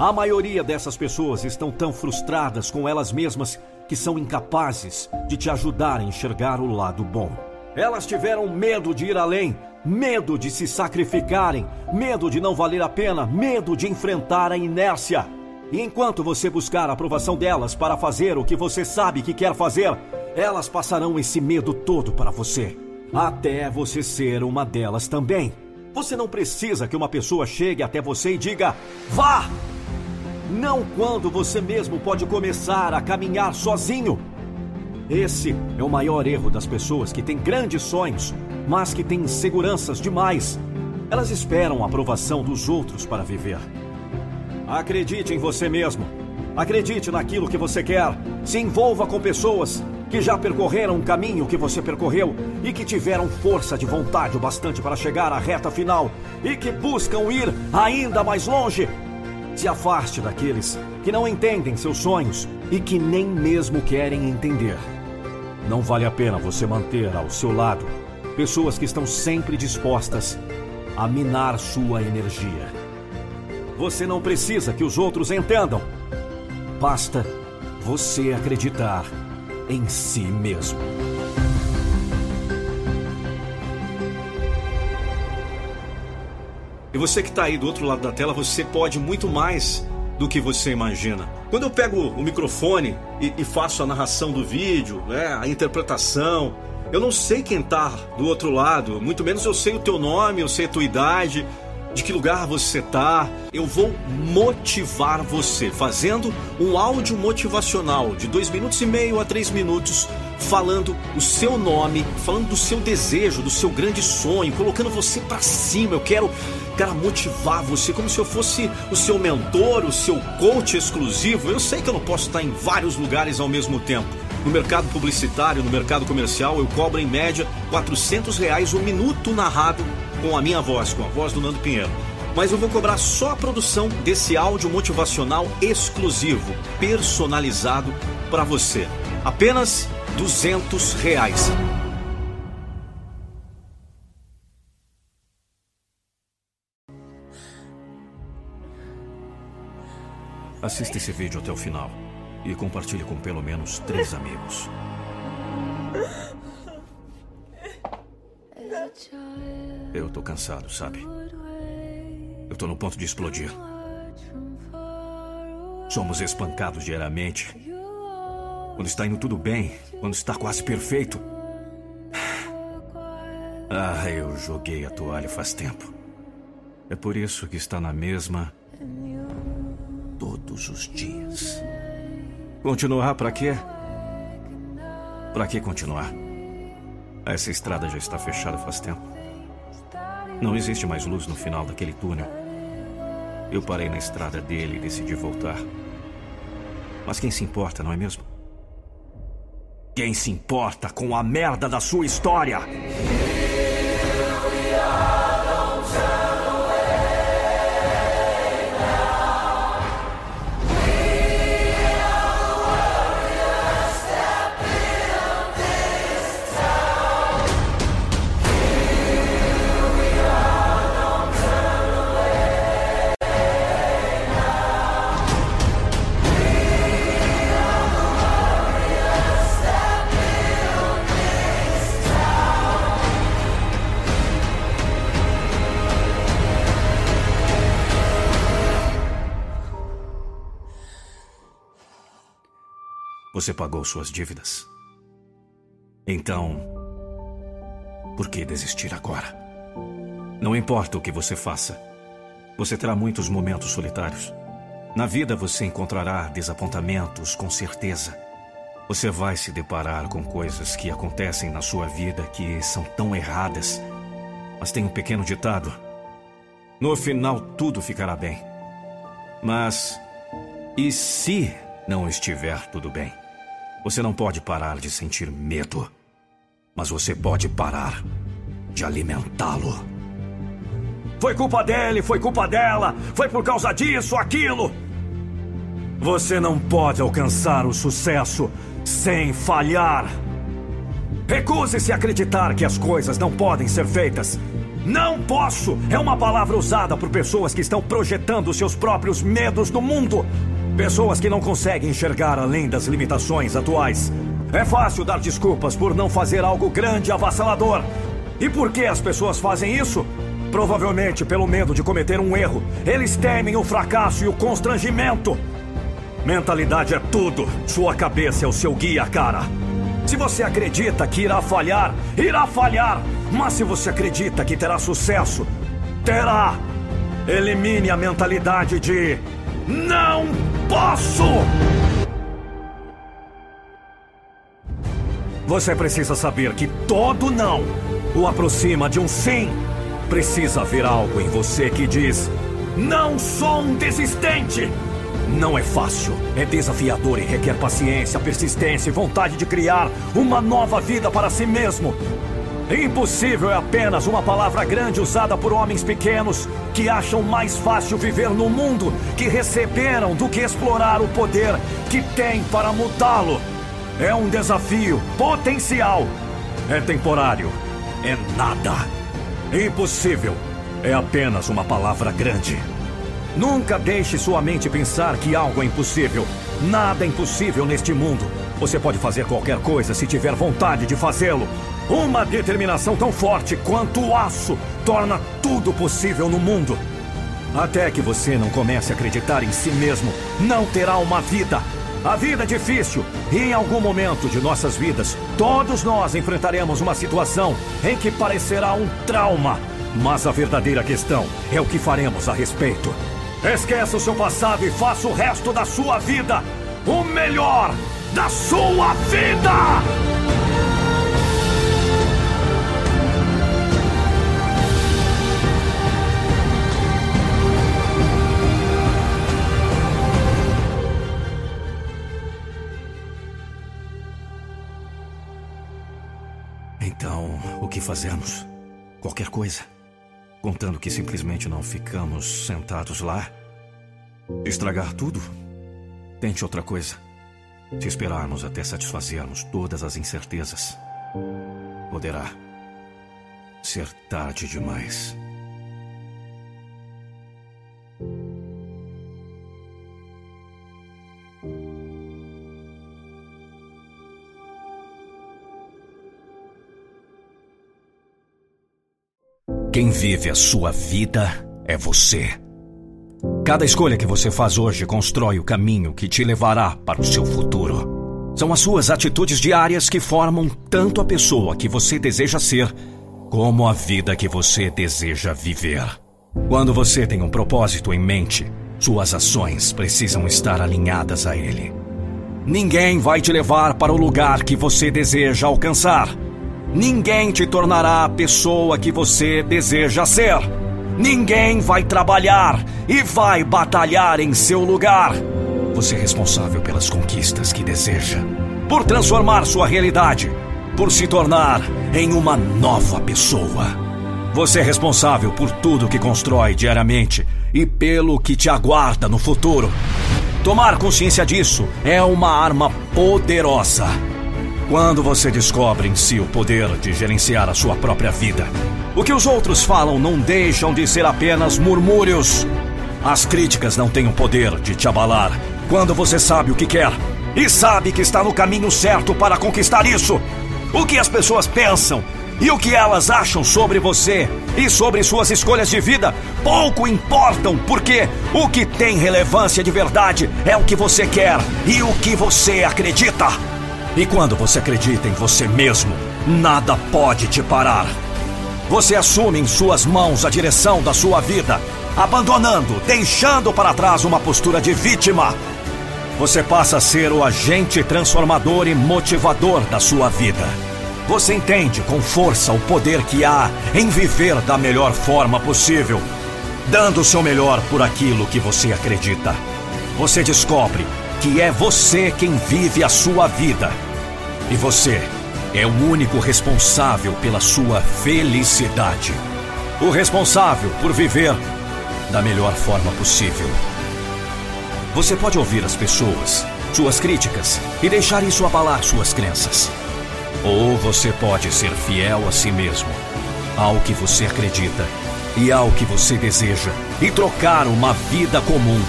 C: A maioria dessas pessoas estão tão frustradas com elas mesmas que são incapazes de te ajudar a enxergar o lado bom. Elas tiveram medo de ir além, medo de se sacrificarem, medo de não valer a pena, medo de enfrentar a inércia. E enquanto você buscar a aprovação delas para fazer o que você sabe que quer fazer, elas passarão esse medo todo para você, até você ser uma delas também. Você não precisa que uma pessoa chegue até você e diga: vá! Não quando você mesmo pode começar a caminhar sozinho. Esse é o maior erro das pessoas que têm grandes sonhos, mas que têm inseguranças demais. Elas esperam a aprovação dos outros para viver. Acredite em você mesmo. Acredite naquilo que você quer. Se envolva com pessoas que já percorreram o caminho que você percorreu e que tiveram força de vontade o bastante para chegar à reta final e que buscam ir ainda mais longe. Se afaste daqueles que não entendem seus sonhos e que nem mesmo querem entender. Não vale a pena você manter ao seu lado pessoas que estão sempre dispostas a minar sua energia. Você não precisa que os outros entendam. Basta você acreditar em si mesmo.
B: E você que está aí do outro lado da tela, você pode muito mais do que você imagina. Quando eu pego o microfone e, e faço a narração do vídeo, né, a interpretação, eu não sei quem está do outro lado, muito menos eu sei o teu nome, eu sei a tua idade, de que lugar você está. Eu vou motivar você fazendo um áudio motivacional de dois minutos e meio a três minutos, falando o seu nome, falando do seu desejo, do seu grande sonho, colocando você para cima. Eu quero, cara, motivar você como se eu fosse o seu mentor, o seu coach exclusivo. Eu sei que eu não posso estar em vários lugares ao mesmo tempo. No mercado publicitário, no mercado comercial, eu cobro em média 400 reais o um minuto narrado com a minha voz, com a voz do Nando Pinheiro. Mas eu vou cobrar só a produção desse áudio motivacional exclusivo, personalizado para você. Apenas 200 reais. Assista esse vídeo até o final e compartilhe com pelo menos três amigos. Eu tô cansado, sabe? Eu tô no ponto de explodir. Somos espancados diariamente. Quando está indo tudo bem, quando está quase perfeito. Ah, eu joguei a toalha faz tempo. É por isso que está na mesma todos os dias. Continuar para quê? Para que continuar? Essa estrada já está fechada faz tempo. Não existe mais luz no final daquele túnel. Eu parei na estrada dele e decidi voltar. Mas quem se importa, não é mesmo? Quem se importa com a merda da sua história? Você pagou suas dívidas. Então, por que desistir agora? Não importa o que você faça, você terá muitos momentos solitários. Na vida você encontrará desapontamentos, com certeza. Você vai se deparar com coisas que acontecem na sua vida que são tão erradas. Mas tem um pequeno ditado: no final tudo ficará bem. Mas e se não estiver tudo bem? Você não pode parar de sentir medo, mas você pode parar de alimentá-lo. Foi culpa dele, foi culpa dela, foi por causa disso, aquilo. Você não pode alcançar o sucesso sem falhar. Recuse-se a acreditar que as coisas não podem ser feitas.
C: Não posso é uma palavra usada por pessoas que estão projetando seus próprios medos no mundo. Pessoas que não conseguem enxergar além das limitações atuais. É fácil dar desculpas por não fazer algo grande e avassalador. E por que as pessoas fazem isso? Provavelmente pelo medo de cometer um erro. Eles temem o fracasso e o constrangimento. Mentalidade é tudo. Sua cabeça é o seu guia, cara. Se você acredita que irá falhar, irá falhar. Mas se você acredita que terá sucesso, terá. Elimine a mentalidade de não posso! Você precisa saber que todo não o aproxima de um sim. Precisa haver algo em você que diz: Não sou um desistente! Não é fácil, é desafiador e requer paciência, persistência e vontade de criar uma nova vida para si mesmo. Impossível é apenas uma palavra grande usada por homens pequenos que acham mais fácil viver no mundo que receberam do que explorar o poder que têm para mudá-lo. É um desafio potencial. É temporário. É nada. Impossível. É apenas uma palavra grande. Nunca deixe sua mente pensar que algo é impossível. Nada é impossível neste mundo. Você pode fazer qualquer coisa se tiver vontade de fazê-lo. Uma determinação tão forte quanto o aço torna tudo possível no mundo. Até que você não comece a acreditar em si mesmo, não terá uma vida. A vida é difícil e em algum momento de nossas vidas, todos nós enfrentaremos uma situação em que parecerá um trauma. Mas a verdadeira questão é o que faremos a respeito. Esqueça o seu passado e faça o resto da sua vida o melhor da sua vida!
B: Fazemos? Qualquer coisa. Contando que simplesmente não ficamos sentados lá? Estragar tudo? Tente outra coisa. Se esperarmos até satisfazermos todas as incertezas, poderá ser tarde demais. Quem vive a sua vida é você. Cada escolha que você faz hoje constrói o caminho que te levará para o seu futuro. São as suas atitudes diárias que formam tanto a pessoa que você deseja ser, como a vida que você deseja viver. Quando você tem um propósito em mente, suas ações precisam estar alinhadas a ele. Ninguém vai te levar para o lugar que você deseja alcançar. Ninguém te tornará a pessoa que você deseja ser. Ninguém vai trabalhar e vai batalhar em seu lugar. Você é responsável pelas conquistas que deseja, por transformar sua realidade, por se tornar em uma nova pessoa. Você é responsável por tudo que constrói diariamente e pelo que te aguarda no futuro. Tomar consciência disso é uma arma poderosa. Quando você descobre em si o poder de gerenciar a sua própria vida, o que os outros falam não deixam de ser apenas murmúrios. As críticas não têm o poder de te abalar quando você sabe o que quer e sabe que está no caminho certo para conquistar isso. O que as pessoas pensam e o que elas acham sobre você e sobre suas escolhas de vida pouco importam, porque o que tem relevância de verdade é o que você quer e o que você acredita. E quando você acredita em você mesmo, nada pode te parar. Você assume em suas mãos a direção da sua vida, abandonando, deixando para trás uma postura de vítima. Você passa a ser o agente transformador e motivador da sua vida. Você entende com força o poder que há em viver da melhor forma possível, dando o seu melhor por aquilo que você acredita. Você descobre que é você quem vive a sua vida. E você é o único responsável pela sua felicidade. O responsável por viver da melhor forma possível. Você pode ouvir as pessoas, suas críticas e deixar isso abalar suas crenças. Ou você pode ser fiel a si mesmo, ao que você acredita e ao que você deseja e trocar uma vida comum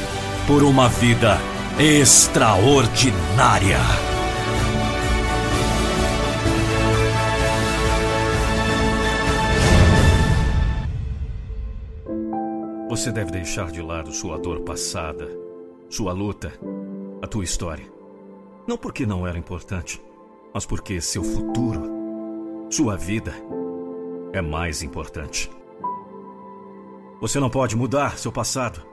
B: por uma vida extraordinária. Você deve deixar de lado sua dor passada, sua luta, a tua história. Não porque não era importante, mas porque seu futuro, sua vida, é mais importante. Você não pode mudar seu passado.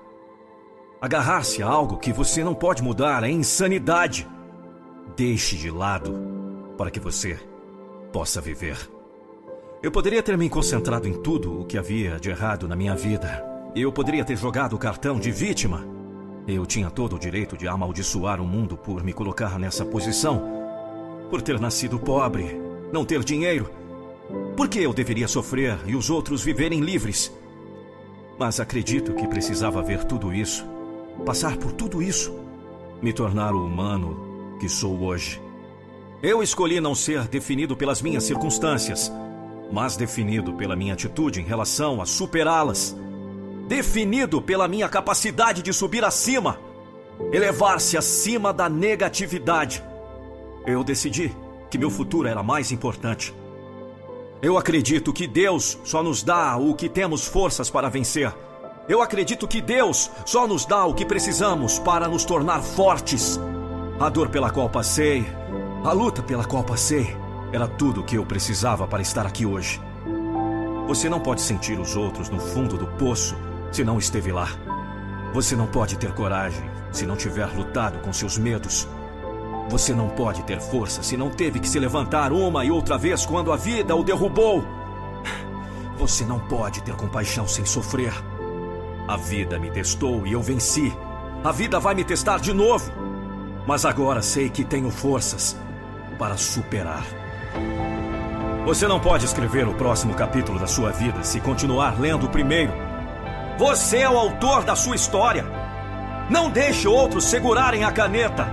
B: Agarrar-se a algo que você não pode mudar é insanidade. Deixe de lado para que você possa viver. Eu poderia ter me concentrado em tudo o que havia de errado na minha vida. Eu poderia ter jogado o cartão de vítima. Eu tinha todo o direito de amaldiçoar o mundo por me colocar nessa posição. Por ter nascido pobre, não ter dinheiro. Por que eu deveria sofrer e os outros viverem livres? Mas acredito que precisava ver tudo isso, passar por tudo isso, me tornar o humano que sou hoje. Eu escolhi não ser definido pelas minhas circunstâncias, mas definido pela minha atitude em relação a superá-las. Definido pela minha capacidade de subir acima, elevar-se acima da negatividade. Eu decidi que meu futuro era mais importante. Eu acredito que Deus só nos dá o que temos forças para vencer. Eu acredito que Deus só nos dá o que precisamos para nos tornar fortes. A dor pela qual passei, a luta pela qual passei, era tudo o que eu precisava para estar aqui hoje. Você não pode sentir os outros no fundo do poço se não esteve lá. Você não pode ter coragem se não tiver lutado com seus medos. Você não pode ter força se não teve que se levantar uma e outra vez quando a vida o derrubou. Você não pode ter compaixão sem sofrer. A vida me testou e eu venci. A vida vai me testar de novo. Mas agora sei que tenho forças para superar. Você não pode escrever o próximo capítulo da sua vida se continuar lendo o primeiro. Você é o autor da sua história. Não deixe outros segurarem a caneta.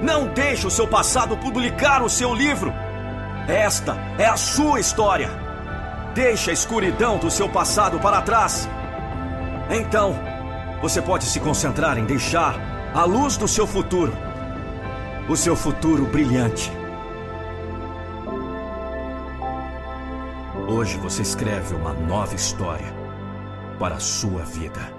B: Não deixe o seu passado publicar o seu livro. Esta é a sua história. Deixe a escuridão do seu passado para trás. Então, você pode se concentrar em deixar a luz do seu futuro, o seu futuro brilhante. Hoje você escreve uma nova história para a sua vida.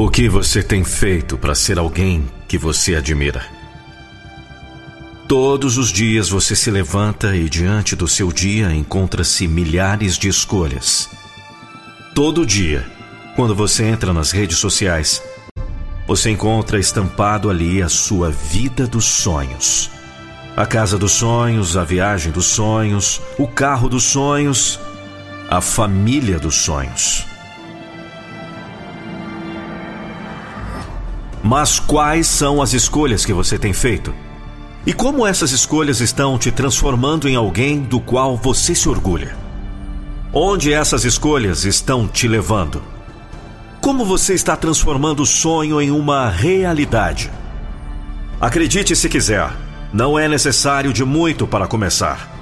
I: O que você tem feito para ser alguém que você admira? Todos os dias você se levanta e diante do seu dia encontra-se milhares de escolhas. Todo dia, quando você entra nas redes sociais, você encontra estampado ali a sua vida dos sonhos. A casa dos sonhos, a viagem dos sonhos, o carro dos sonhos, a família dos sonhos. Mas quais são as escolhas que você tem feito? E como essas escolhas estão te transformando em alguém do qual você se orgulha? Onde essas escolhas estão te levando? Como você está transformando o sonho em uma realidade? Acredite se quiser, não é necessário de muito para começar.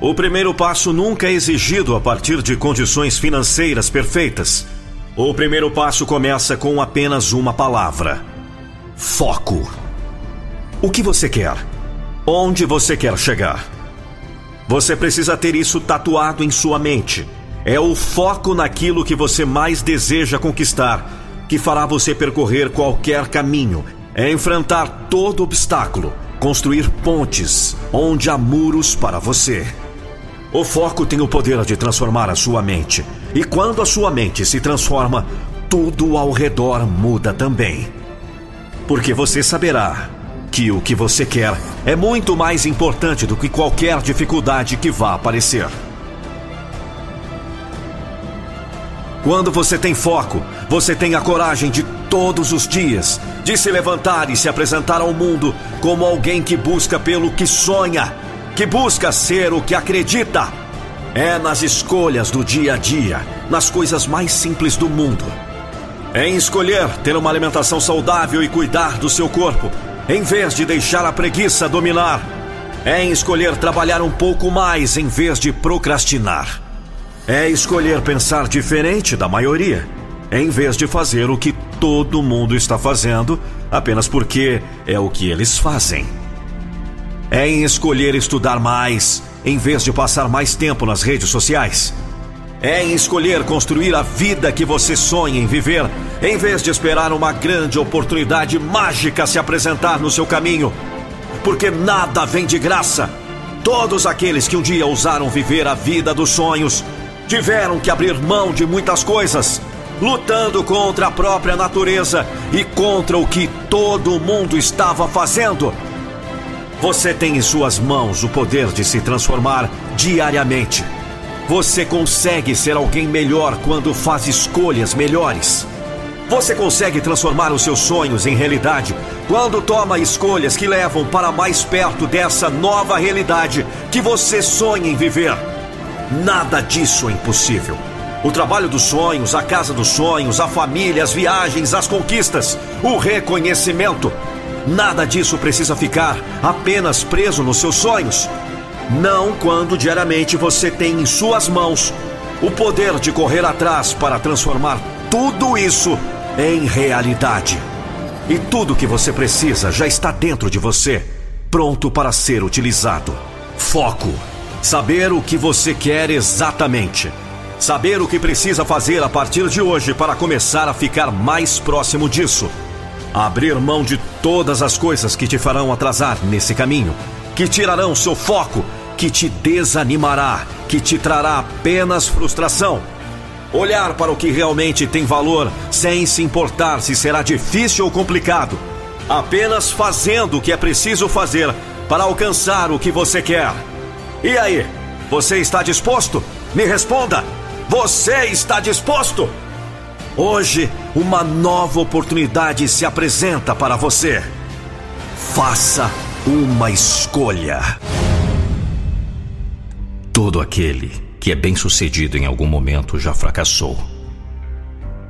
I: O primeiro passo nunca é exigido a partir de condições financeiras perfeitas o primeiro passo começa com apenas uma palavra: foco. O que você quer? Onde você quer chegar? Você precisa ter isso tatuado em sua mente. É o foco naquilo que você mais deseja conquistar que fará você percorrer qualquer caminho. É enfrentar todo obstáculo, construir pontes onde há muros para você. O foco tem o poder de transformar a sua mente. E quando a sua mente se transforma, tudo ao redor muda também. Porque você saberá que o que você quer é muito mais importante do que qualquer dificuldade que vá aparecer. Quando você tem foco, você tem a coragem de todos os dias de se levantar e se apresentar ao mundo como alguém que busca pelo que sonha que busca ser o que acredita. É nas escolhas do dia a dia, nas coisas mais simples do mundo.
B: em escolher ter uma alimentação saudável e cuidar do seu corpo, em vez de deixar a preguiça dominar, em escolher trabalhar um pouco mais em vez de procrastinar, é escolher pensar diferente da maioria, em vez de fazer o que todo mundo está fazendo apenas porque é o que eles fazem. É em escolher estudar mais em vez de passar mais tempo nas redes sociais é em escolher construir a vida que você sonha em viver, em vez de esperar uma grande oportunidade mágica se apresentar no seu caminho. Porque nada vem de graça. Todos aqueles que um dia ousaram viver a vida dos sonhos tiveram que abrir mão de muitas coisas, lutando contra a própria natureza e contra o que todo mundo estava fazendo. Você tem em suas mãos o poder de se transformar diariamente. Você consegue ser alguém melhor quando faz escolhas melhores. Você consegue transformar os seus sonhos em realidade quando toma escolhas que levam para mais perto dessa nova realidade que você sonha em viver. Nada disso é impossível. O trabalho dos sonhos, a casa dos sonhos, a família, as viagens, as conquistas, o reconhecimento. Nada disso precisa ficar apenas preso nos seus sonhos. Não quando diariamente você tem em suas mãos o poder de correr atrás para transformar tudo isso em realidade. E tudo que você precisa já está dentro de você, pronto para ser utilizado. Foco. Saber o que você quer exatamente. Saber o que precisa fazer a partir de hoje para começar a ficar mais próximo disso. Abrir mão de todas as coisas que te farão atrasar nesse caminho, que tirarão seu foco que te desanimará, que te trará apenas frustração. Olhar para o que realmente tem valor sem se importar se será difícil ou complicado. Apenas fazendo o que é preciso fazer para alcançar o que você quer. E aí, você está disposto? Me responda! Você está disposto? Hoje, uma nova oportunidade se apresenta para você. Faça uma escolha. Todo aquele que é bem-sucedido em algum momento já fracassou.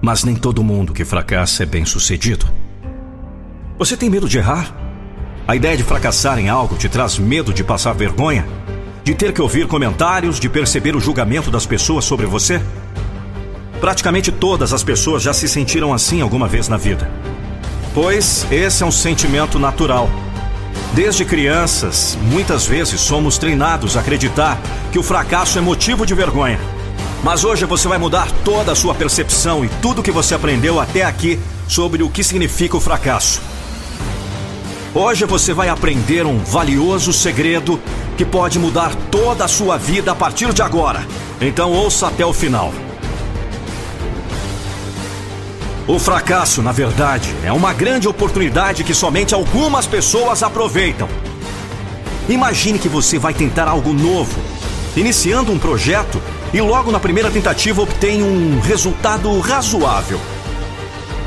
B: Mas nem todo mundo que fracassa é bem-sucedido. Você tem medo de errar? A ideia de fracassar em algo te traz medo de passar vergonha? De ter que ouvir comentários, de perceber o julgamento das pessoas sobre você? Praticamente todas as pessoas já se sentiram assim alguma vez na vida. Pois esse é um sentimento natural Desde crianças, muitas vezes somos treinados a acreditar que o fracasso é motivo de vergonha. Mas hoje você vai mudar toda a sua percepção e tudo que você aprendeu até aqui sobre o que significa o fracasso. Hoje você vai aprender um valioso segredo que pode mudar toda a sua vida a partir de agora. Então ouça até o final. O fracasso, na verdade, é uma grande oportunidade que somente algumas pessoas aproveitam. Imagine que você vai tentar algo novo, iniciando um projeto e logo na primeira tentativa obtém um resultado razoável.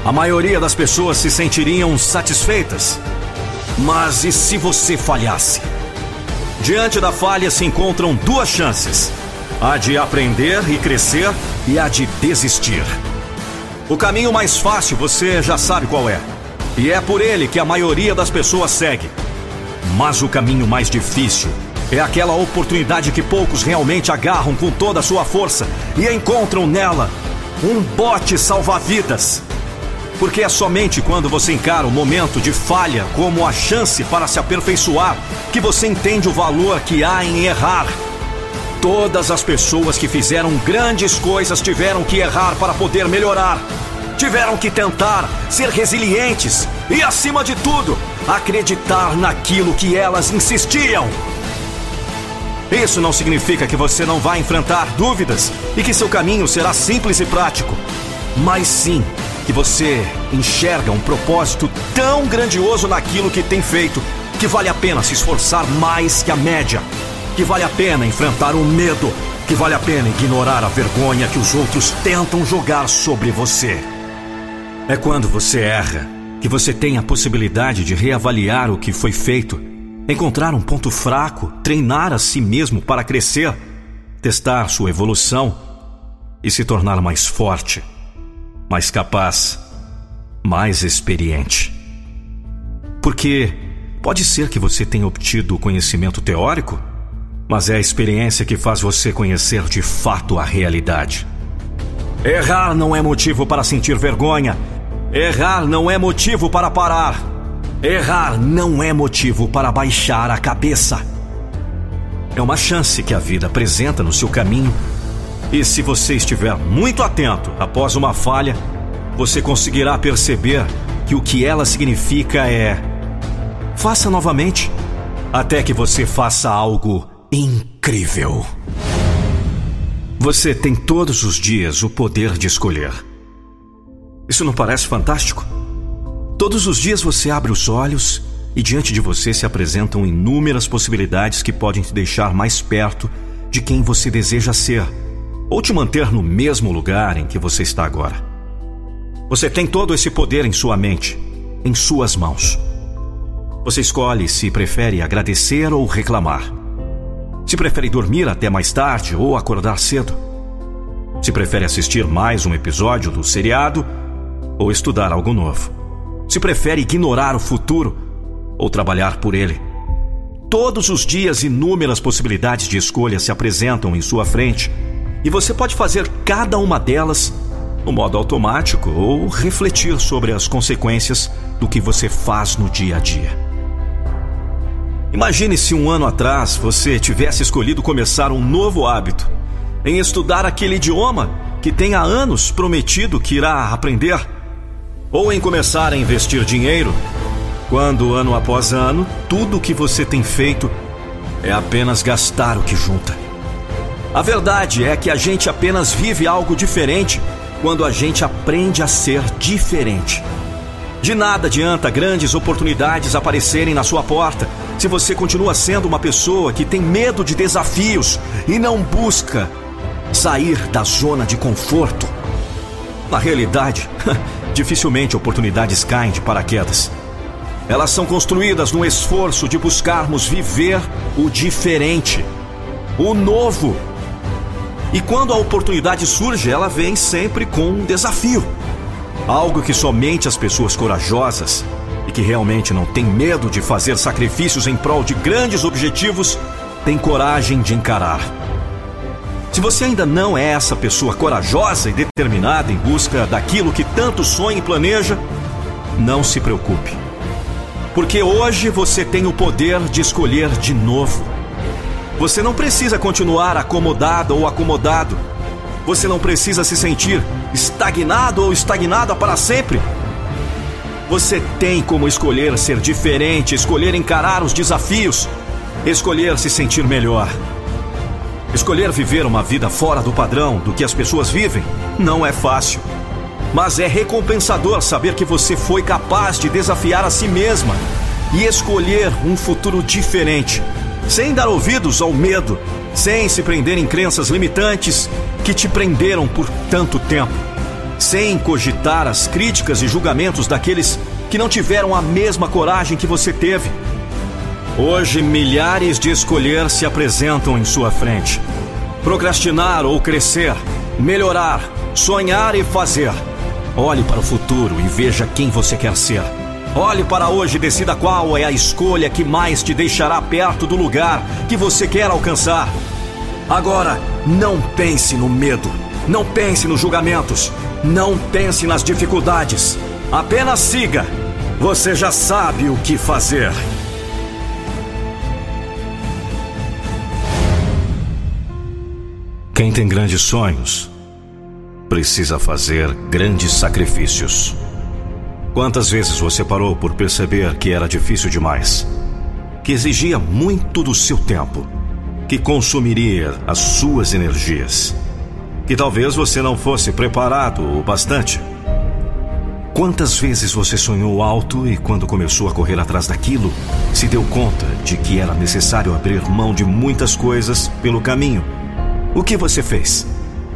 B: A maioria das pessoas se sentiriam satisfeitas. Mas e se você falhasse? Diante da falha se encontram duas chances: a de aprender e crescer e a de desistir. O caminho mais fácil você já sabe qual é. E é por ele que a maioria das pessoas segue. Mas o caminho mais difícil é aquela oportunidade que poucos realmente agarram com toda a sua força e encontram nela um bote salva-vidas. Porque é somente quando você encara o momento de falha como a chance para se aperfeiçoar que você entende o valor que há em errar. Todas as pessoas que fizeram grandes coisas tiveram que errar para poder melhorar. Tiveram que tentar ser resilientes e, acima de tudo, acreditar naquilo que elas insistiam. Isso não significa que você não vai enfrentar dúvidas e que seu caminho será simples e prático, mas sim que você enxerga um propósito tão grandioso naquilo que tem feito que vale a pena se esforçar mais que a média que vale a pena enfrentar o medo, que vale a pena ignorar a vergonha que os outros tentam jogar sobre você. É quando você erra que você tem a possibilidade de reavaliar o que foi feito, encontrar um ponto fraco, treinar a si mesmo para crescer, testar sua evolução e se tornar mais forte. mais capaz, mais experiente. Porque pode ser que você tenha obtido o conhecimento teórico, mas é a experiência que faz você conhecer de fato a realidade. Errar não é motivo para sentir vergonha. Errar não é motivo para parar. Errar não é motivo para baixar a cabeça. É uma chance que a vida apresenta no seu caminho e se você estiver muito atento após uma falha, você conseguirá perceber que o que ela significa é: faça novamente, até que você faça algo incrível. Você tem todos os dias o poder de escolher. Isso não parece fantástico? Todos os dias você abre os olhos e diante de você se apresentam inúmeras possibilidades que podem te deixar mais perto de quem você deseja ser ou te manter no mesmo lugar em que você está agora. Você tem todo esse poder em sua mente, em suas mãos. Você escolhe se prefere agradecer ou reclamar. Se prefere dormir até mais tarde ou acordar cedo. Se prefere assistir mais um episódio do seriado ou estudar algo novo. Se prefere ignorar o futuro ou trabalhar por ele. Todos os dias, inúmeras possibilidades de escolha se apresentam em sua frente e você pode fazer cada uma delas no modo automático ou refletir sobre as consequências do que você faz no dia a dia. Imagine se um ano atrás você tivesse escolhido começar um novo hábito, em estudar aquele idioma que tem há anos prometido que irá aprender, ou em começar a investir dinheiro, quando ano após ano tudo o que você tem feito é apenas gastar o que junta. A verdade é que a gente apenas vive algo diferente quando a gente aprende a ser diferente. De nada adianta grandes oportunidades aparecerem na sua porta se você continua sendo uma pessoa que tem medo de desafios e não busca sair da zona de conforto. Na realidade, [LAUGHS] dificilmente oportunidades caem de paraquedas. Elas são construídas no esforço de buscarmos viver o diferente, o novo e quando a oportunidade surge, ela vem sempre com um desafio. Algo que somente as pessoas corajosas e que realmente não têm medo de fazer sacrifícios em prol de grandes objetivos têm coragem de encarar. Se você ainda não é essa pessoa corajosa e determinada em busca daquilo que tanto sonha e planeja, não se preocupe. Porque hoje você tem o poder de escolher de novo. Você não precisa continuar acomodado ou acomodado. Você não precisa se sentir estagnado ou estagnada para sempre. Você tem como escolher ser diferente, escolher encarar os desafios, escolher se sentir melhor. Escolher viver uma vida fora do padrão do que as pessoas vivem não é fácil. Mas é recompensador saber que você foi capaz de desafiar a si mesma e escolher um futuro diferente sem dar ouvidos ao medo, sem se prender em crenças limitantes que te prenderam por tanto tempo, sem cogitar as críticas e julgamentos daqueles que não tiveram a mesma coragem que você teve. Hoje, milhares de escolher se apresentam em sua frente. Procrastinar ou crescer, melhorar, sonhar e fazer. Olhe para o futuro e veja quem você quer ser. Olhe para hoje e decida qual é a escolha que mais te deixará perto do lugar que você quer alcançar. Agora, não pense no medo, não pense nos julgamentos, não pense nas dificuldades. Apenas siga. Você já sabe o que fazer. Quem tem grandes sonhos precisa fazer grandes sacrifícios. Quantas vezes você parou por perceber que era difícil demais? Que exigia muito do seu tempo? Que consumiria as suas energias? Que talvez você não fosse preparado o bastante? Quantas vezes você sonhou alto e, quando começou a correr atrás daquilo, se deu conta de que era necessário abrir mão de muitas coisas pelo caminho? O que você fez?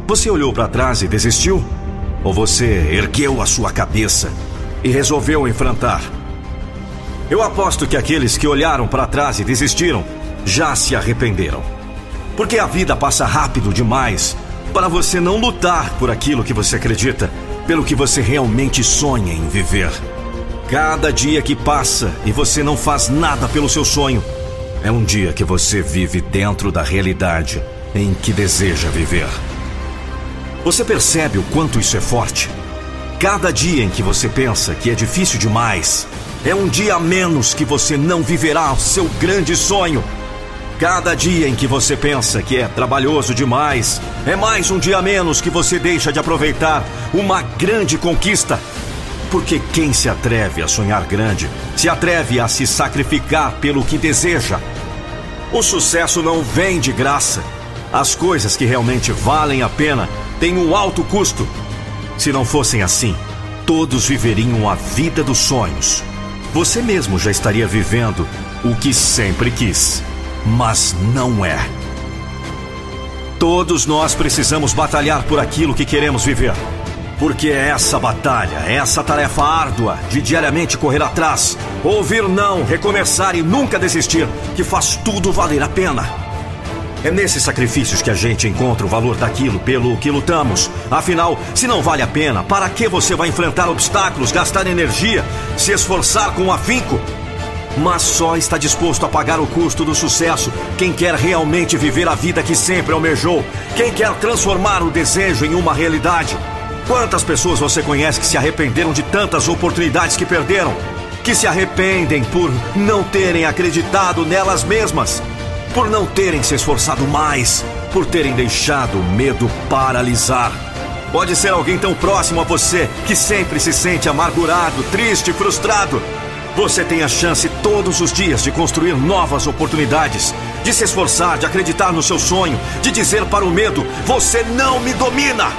B: Você olhou para trás e desistiu? Ou você ergueu a sua cabeça e resolveu enfrentar. Eu aposto que aqueles que olharam para trás e desistiram já se arrependeram. Porque a vida passa rápido demais para você não lutar por aquilo que você acredita, pelo que você realmente sonha em viver. Cada dia que passa e você não faz nada pelo seu sonho, é um dia que você vive dentro da realidade em que deseja viver. Você percebe o quanto isso é forte? Cada dia em que você pensa que é difícil demais, é um dia a menos que você não viverá o seu grande sonho. Cada dia em que você pensa que é trabalhoso demais, é mais um dia menos que você deixa de aproveitar uma grande conquista. Porque quem se atreve a sonhar grande, se atreve a se sacrificar pelo que deseja. O sucesso não vem de graça. As coisas que realmente valem a pena têm um alto custo. Se não fossem assim, todos viveriam a vida dos sonhos. Você mesmo já estaria vivendo o que sempre quis mas não é. Todos nós precisamos batalhar por aquilo que queremos viver. Porque é essa batalha, é essa tarefa árdua de diariamente correr atrás, ouvir não, recomeçar e nunca desistir, que faz tudo valer a pena. É nesses sacrifícios que a gente encontra o valor daquilo pelo que lutamos. Afinal, se não vale a pena, para que você vai enfrentar obstáculos, gastar energia, se esforçar com afinco? Mas só está disposto a pagar o custo do sucesso quem quer realmente viver a vida que sempre almejou, quem quer transformar o desejo em uma realidade. Quantas pessoas você conhece que se arrependeram de tantas oportunidades que perderam? Que se arrependem por não terem acreditado nelas mesmas, por não terem se esforçado mais, por terem deixado o medo paralisar. Pode ser alguém tão próximo a você que sempre se sente amargurado, triste, frustrado você tem a chance todos os dias de construir novas oportunidades, de se esforçar, de acreditar no seu sonho, de dizer para o medo: Você não me domina!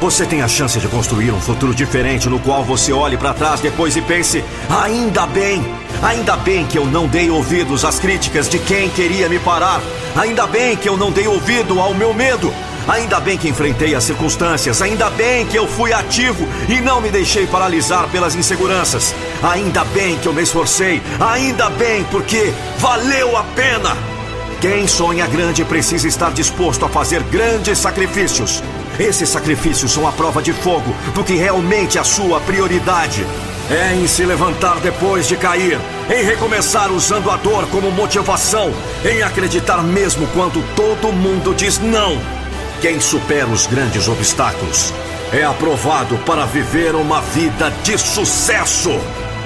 B: Você tem a chance de construir um futuro diferente no qual você olhe para trás depois e pense: ainda bem, ainda bem que eu não dei ouvidos às críticas de quem queria me parar, ainda bem que eu não dei ouvido ao meu medo, Ainda bem que enfrentei as circunstâncias, ainda bem que eu fui ativo e não me deixei paralisar pelas inseguranças. Ainda bem que eu me esforcei, ainda bem porque valeu a pena. Quem sonha grande precisa estar disposto a fazer grandes sacrifícios. Esses sacrifícios são a prova de fogo do que realmente é a sua prioridade. É em se levantar depois de cair, em recomeçar usando a dor como motivação, em acreditar mesmo quando todo mundo diz não quem supera os grandes obstáculos é aprovado para viver uma vida de sucesso.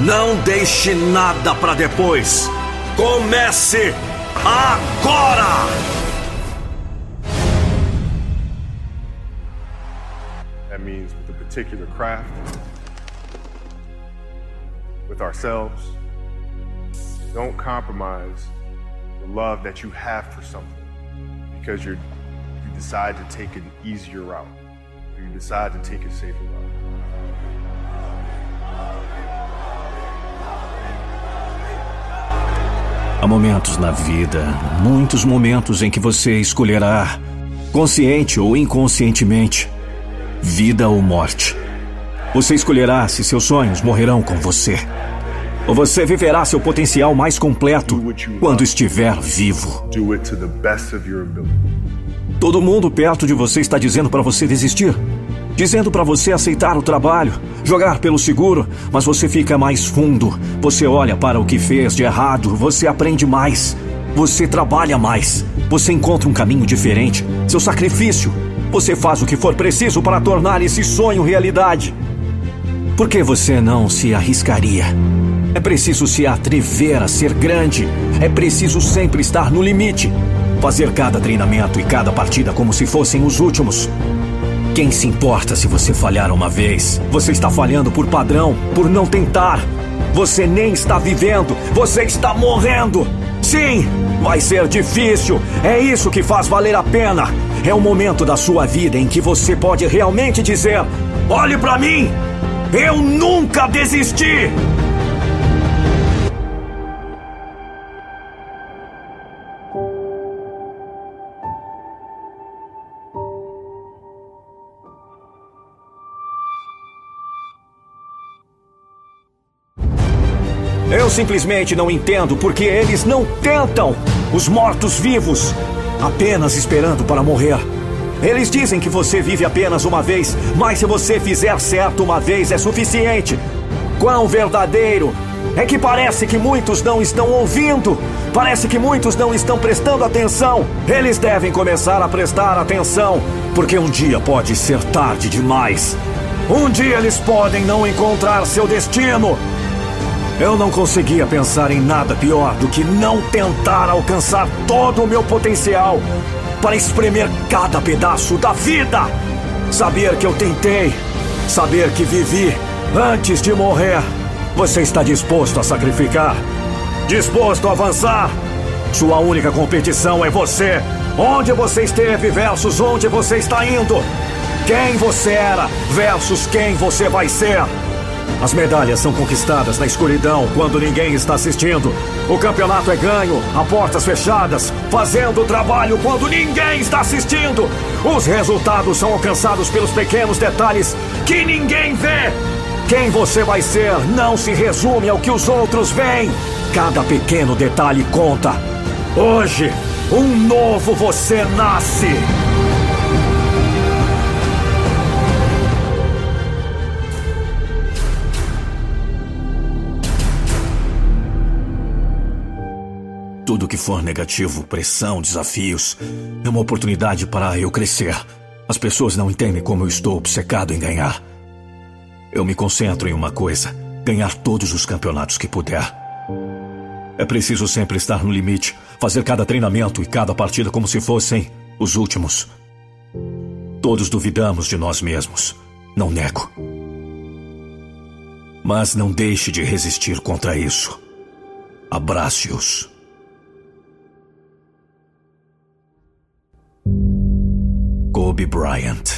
B: Não deixe nada para depois. Comece agora!
J: That means with a particular craft, with ourselves. Don't compromise the love that you have for something because you're decide to take an easier route, or you decide to take a safer route.
B: Há momentos na vida, muitos momentos em que você escolherá, consciente ou inconscientemente, vida ou morte. Você escolherá se seus sonhos morrerão com você. Ou você viverá seu potencial mais completo quando estiver vivo. Todo mundo perto de você está dizendo para você desistir, dizendo para você aceitar o trabalho, jogar pelo seguro, mas você fica mais fundo. Você olha para o que fez de errado, você aprende mais, você trabalha mais, você encontra um caminho diferente, seu sacrifício. Você faz o que for preciso para tornar esse sonho realidade. Por que você não se arriscaria? É preciso se atrever a ser grande. É preciso sempre estar no limite. Fazer cada treinamento e cada partida como se fossem os últimos. Quem se importa se você falhar uma vez? Você está falhando por padrão, por não tentar. Você nem está vivendo, você está morrendo. Sim, vai ser difícil. É isso que faz valer a pena. É o momento da sua vida em que você pode realmente dizer: olhe para mim, eu nunca desisti. Eu simplesmente não entendo porque eles não tentam. Os mortos-vivos, apenas esperando para morrer. Eles dizem que você vive apenas uma vez, mas se você fizer certo uma vez é suficiente. Quão verdadeiro! É que parece que muitos não estão ouvindo. Parece que muitos não estão prestando atenção. Eles devem começar a prestar atenção, porque um dia pode ser tarde demais. Um dia eles podem não encontrar seu destino. Eu não conseguia pensar em nada pior do que não tentar alcançar todo o meu potencial para espremer cada pedaço da vida. Saber que eu tentei, saber que vivi antes de morrer. Você está disposto a sacrificar? Disposto a avançar? Sua única competição é você. Onde você esteve versus onde você está indo. Quem você era versus quem você vai ser. As medalhas são conquistadas na escuridão quando ninguém está assistindo. O campeonato é ganho a portas fechadas, fazendo o trabalho quando ninguém está assistindo. Os resultados são alcançados pelos pequenos detalhes que ninguém vê. Quem você vai ser não se resume ao que os outros veem. Cada pequeno detalhe conta. Hoje, um novo você nasce. Tudo que for negativo, pressão, desafios, é uma oportunidade para eu crescer. As pessoas não entendem como eu estou obcecado em ganhar. Eu me concentro em uma coisa: ganhar todos os campeonatos que puder. É preciso sempre estar no limite, fazer cada treinamento e cada partida como se fossem os últimos. Todos duvidamos de nós mesmos, não nego. Mas não deixe de resistir contra isso. Abrace-os. Goldie Bryant.